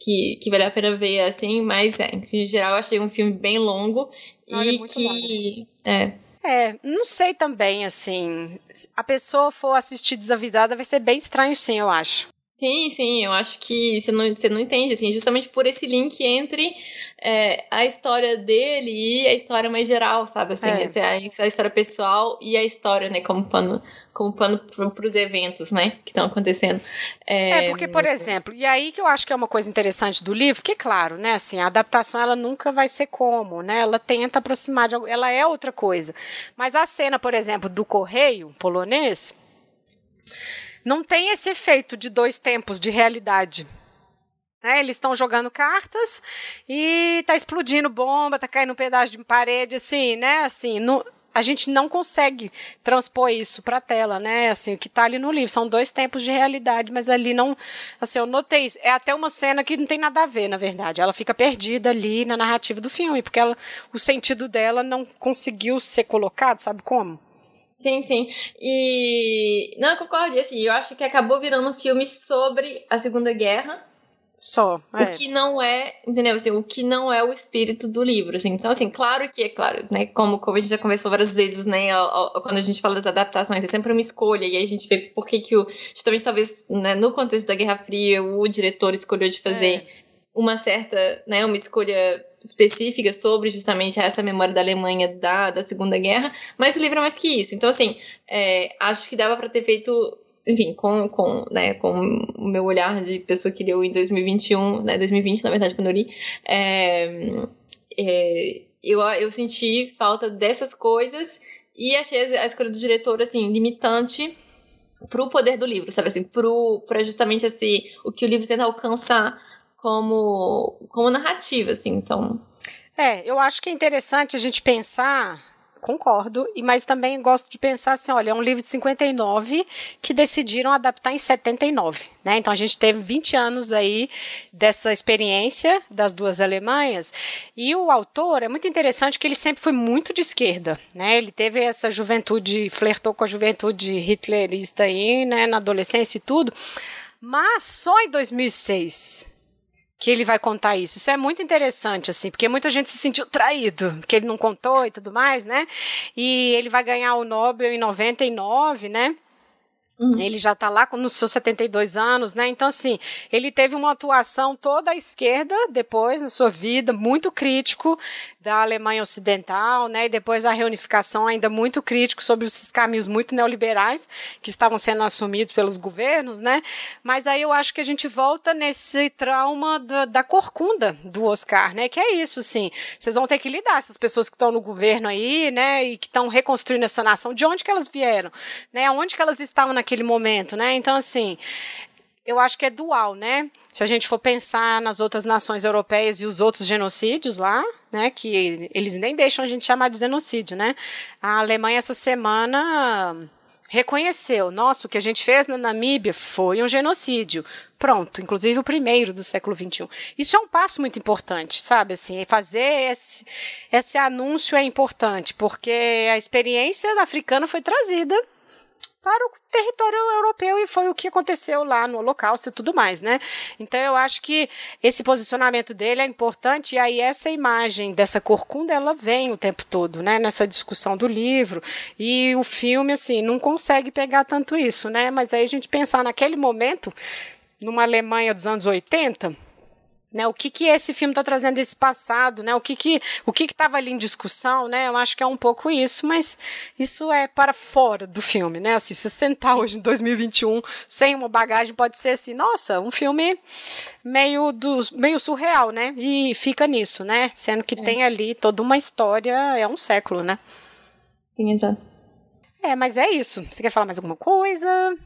Speaker 2: que, que vale a pena ver, assim, mas é, em geral eu achei um filme bem longo Olha, e que.
Speaker 1: É. É, não sei também, assim. A pessoa for assistir desavidada vai ser bem estranho, sim, eu acho.
Speaker 2: Sim, sim, eu acho que você não, você não entende, assim, justamente por esse link entre é, a história dele e a história mais geral, sabe? Assim, é. a, a, história pessoal e a história, né, como pano, como pano para os eventos, né, que estão acontecendo.
Speaker 1: É... é, porque, por exemplo, e aí que eu acho que é uma coisa interessante do livro, que, claro, né, assim, a adaptação ela nunca vai ser como, né, ela tenta aproximar de algo, ela é outra coisa. Mas a cena, por exemplo, do correio polonês não tem esse efeito de dois tempos de realidade. É, eles estão jogando cartas e tá explodindo bomba, tá caindo um pedaço de parede, assim, né? Assim, no, a gente não consegue transpor isso para a tela, né? Assim, o que está ali no livro são dois tempos de realidade, mas ali não, assim, eu notei isso. É até uma cena que não tem nada a ver, na verdade. Ela fica perdida ali na narrativa do filme, porque ela, o sentido dela não conseguiu ser colocado, sabe como?
Speaker 2: Sim, sim. E. Não, eu concordo. assim, eu acho que acabou virando um filme sobre a Segunda Guerra.
Speaker 1: Só.
Speaker 2: É. O que não é, entendeu? Assim, o que não é o espírito do livro. Assim. Então, assim, claro que é claro, né? Como, como a gente já conversou várias vezes, né? Quando a gente fala das adaptações, é sempre uma escolha. E aí a gente vê por que, que o. Justamente, talvez, né, no contexto da Guerra Fria, o diretor escolheu de fazer é. Uma certa, né? Uma escolha específica sobre justamente essa memória da Alemanha da, da Segunda Guerra, mas o livro é mais que isso. Então, assim, é, acho que dava para ter feito enfim, com, com, né, com o meu olhar de pessoa que leu em 2021, né, 2020, na verdade, quando eu li, é, é, eu, eu senti falta dessas coisas e achei a escolha do diretor, assim, limitante pro poder do livro, sabe, assim, pro, pra justamente, assim, o que o livro tenta alcançar como, como narrativa, assim, então...
Speaker 1: É, eu acho que é interessante a gente pensar concordo, e mas também gosto de pensar assim, olha, é um livro de 59 que decidiram adaptar em 79, né? Então a gente teve 20 anos aí dessa experiência das duas Alemanhas, e o autor é muito interessante que ele sempre foi muito de esquerda, né? Ele teve essa juventude, flertou com a juventude hitlerista aí, né, na adolescência e tudo, mas só em 2006 que ele vai contar isso. Isso é muito interessante, assim, porque muita gente se sentiu traído, que ele não contou e tudo mais, né? E ele vai ganhar o Nobel em 99, né? Uhum. Ele já está lá nos seus 72 anos, né? Então, assim, ele teve uma atuação toda à esquerda depois na sua vida, muito crítico da Alemanha Ocidental, né? E depois a reunificação ainda muito crítico sobre esses caminhos muito neoliberais que estavam sendo assumidos pelos governos, né? Mas aí eu acho que a gente volta nesse trauma da, da corcunda do Oscar, né? Que é isso, sim. Vocês vão ter que lidar essas pessoas que estão no governo aí, né? E que estão reconstruindo essa nação, de onde que elas vieram, né? Onde que elas estavam na naquele momento, né? Então, assim, eu acho que é dual, né? Se a gente for pensar nas outras nações europeias e os outros genocídios lá, né, que eles nem deixam a gente chamar de genocídio, né? A Alemanha essa semana reconheceu, nossa, o que a gente fez na Namíbia foi um genocídio. Pronto, inclusive o primeiro do século XXI. Isso é um passo muito importante, sabe? Assim, fazer esse, esse anúncio é importante, porque a experiência africana foi trazida para o território europeu e foi o que aconteceu lá no Holocausto e tudo mais, né? Então eu acho que esse posicionamento dele é importante e aí essa imagem dessa corcunda ela vem o tempo todo, né? Nessa discussão do livro e o filme assim não consegue pegar tanto isso, né? Mas aí a gente pensar naquele momento numa Alemanha dos anos 80 né, o que, que esse filme está trazendo desse passado, né? O que que o que estava ali em discussão, né? Eu acho que é um pouco isso, mas isso é para fora do filme, né? Assim, se sentar hoje em 2021 sem uma bagagem pode ser assim, nossa, um filme meio do, meio surreal, né? E fica nisso, né? Sendo que é. tem ali toda uma história, é um século, né?
Speaker 2: Sim, exato.
Speaker 1: É, mas é isso. Você quer falar mais alguma coisa?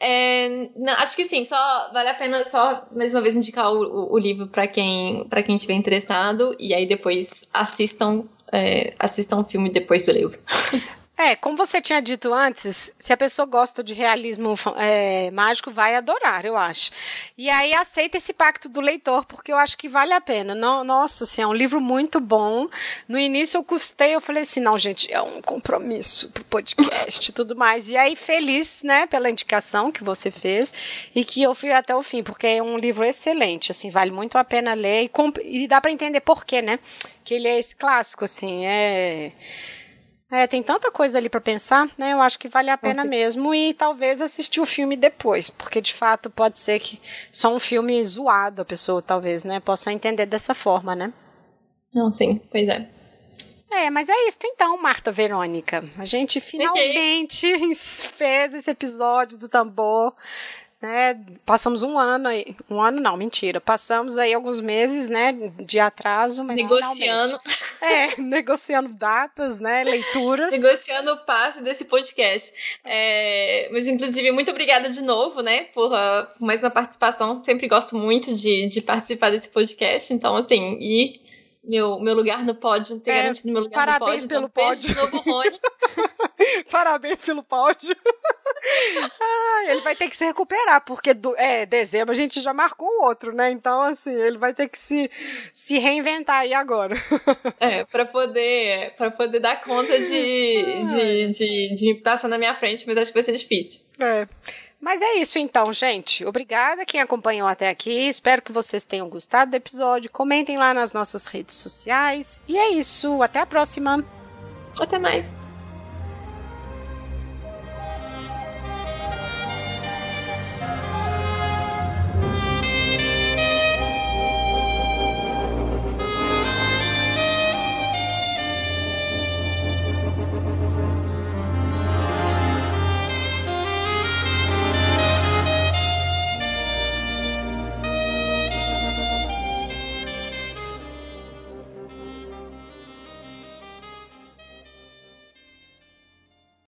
Speaker 2: É, não, acho que sim, só vale a pena só mais uma vez indicar o, o, livro para quem para quem tiver interessado e aí depois assistam é, assistam o filme depois do livro. [LAUGHS]
Speaker 1: É, como você tinha dito antes, se a pessoa gosta de realismo é, mágico, vai adorar, eu acho. E aí aceita esse pacto do leitor, porque eu acho que vale a pena. No, nossa, assim, é um livro muito bom. No início eu custei, eu falei assim, não, gente, é um compromisso pro podcast e tudo mais. E aí, feliz, né, pela indicação que você fez e que eu fui até o fim, porque é um livro excelente, assim, vale muito a pena ler e, e dá para entender por quê, né? Que ele é esse clássico, assim, é é, tem tanta coisa ali para pensar, né? Eu acho que vale a pena mesmo e talvez assistir o filme depois, porque de fato pode ser que só um filme zoado a pessoa talvez, né, possa entender dessa forma, né?
Speaker 2: Não, sim, pois é.
Speaker 1: É, mas é isso então, Marta Verônica. A gente finalmente okay. [LAUGHS] fez esse episódio do tambor né? Passamos um ano aí, um ano não, mentira. Passamos aí alguns meses, né, de atraso, mas
Speaker 2: negociando.
Speaker 1: É, [LAUGHS] negociando datas, né, leituras.
Speaker 2: Negociando o passe desse podcast. É, mas inclusive muito obrigada de novo, né, por, uh, por mais uma participação. Sempre gosto muito de, de participar desse podcast. Então, assim, e meu, meu lugar no pódio, ter é, garantido meu lugar
Speaker 1: no
Speaker 2: pódio.
Speaker 1: Pelo então, pódio.
Speaker 2: de novo, Rony. [LAUGHS]
Speaker 1: parabéns pelo pódio. [LAUGHS] ah, ele vai ter que se recuperar, porque do, é, dezembro a gente já marcou o outro, né? Então, assim, ele vai ter que se, se reinventar aí agora. [LAUGHS]
Speaker 2: é, para poder, pra poder dar conta de, de, de, de passar na minha frente, mas acho que vai ser difícil.
Speaker 1: É. Mas é isso então, gente. Obrigada quem acompanhou até aqui. Espero que vocês tenham gostado do episódio. Comentem lá nas nossas redes sociais. E é isso. Até a próxima.
Speaker 2: Até mais.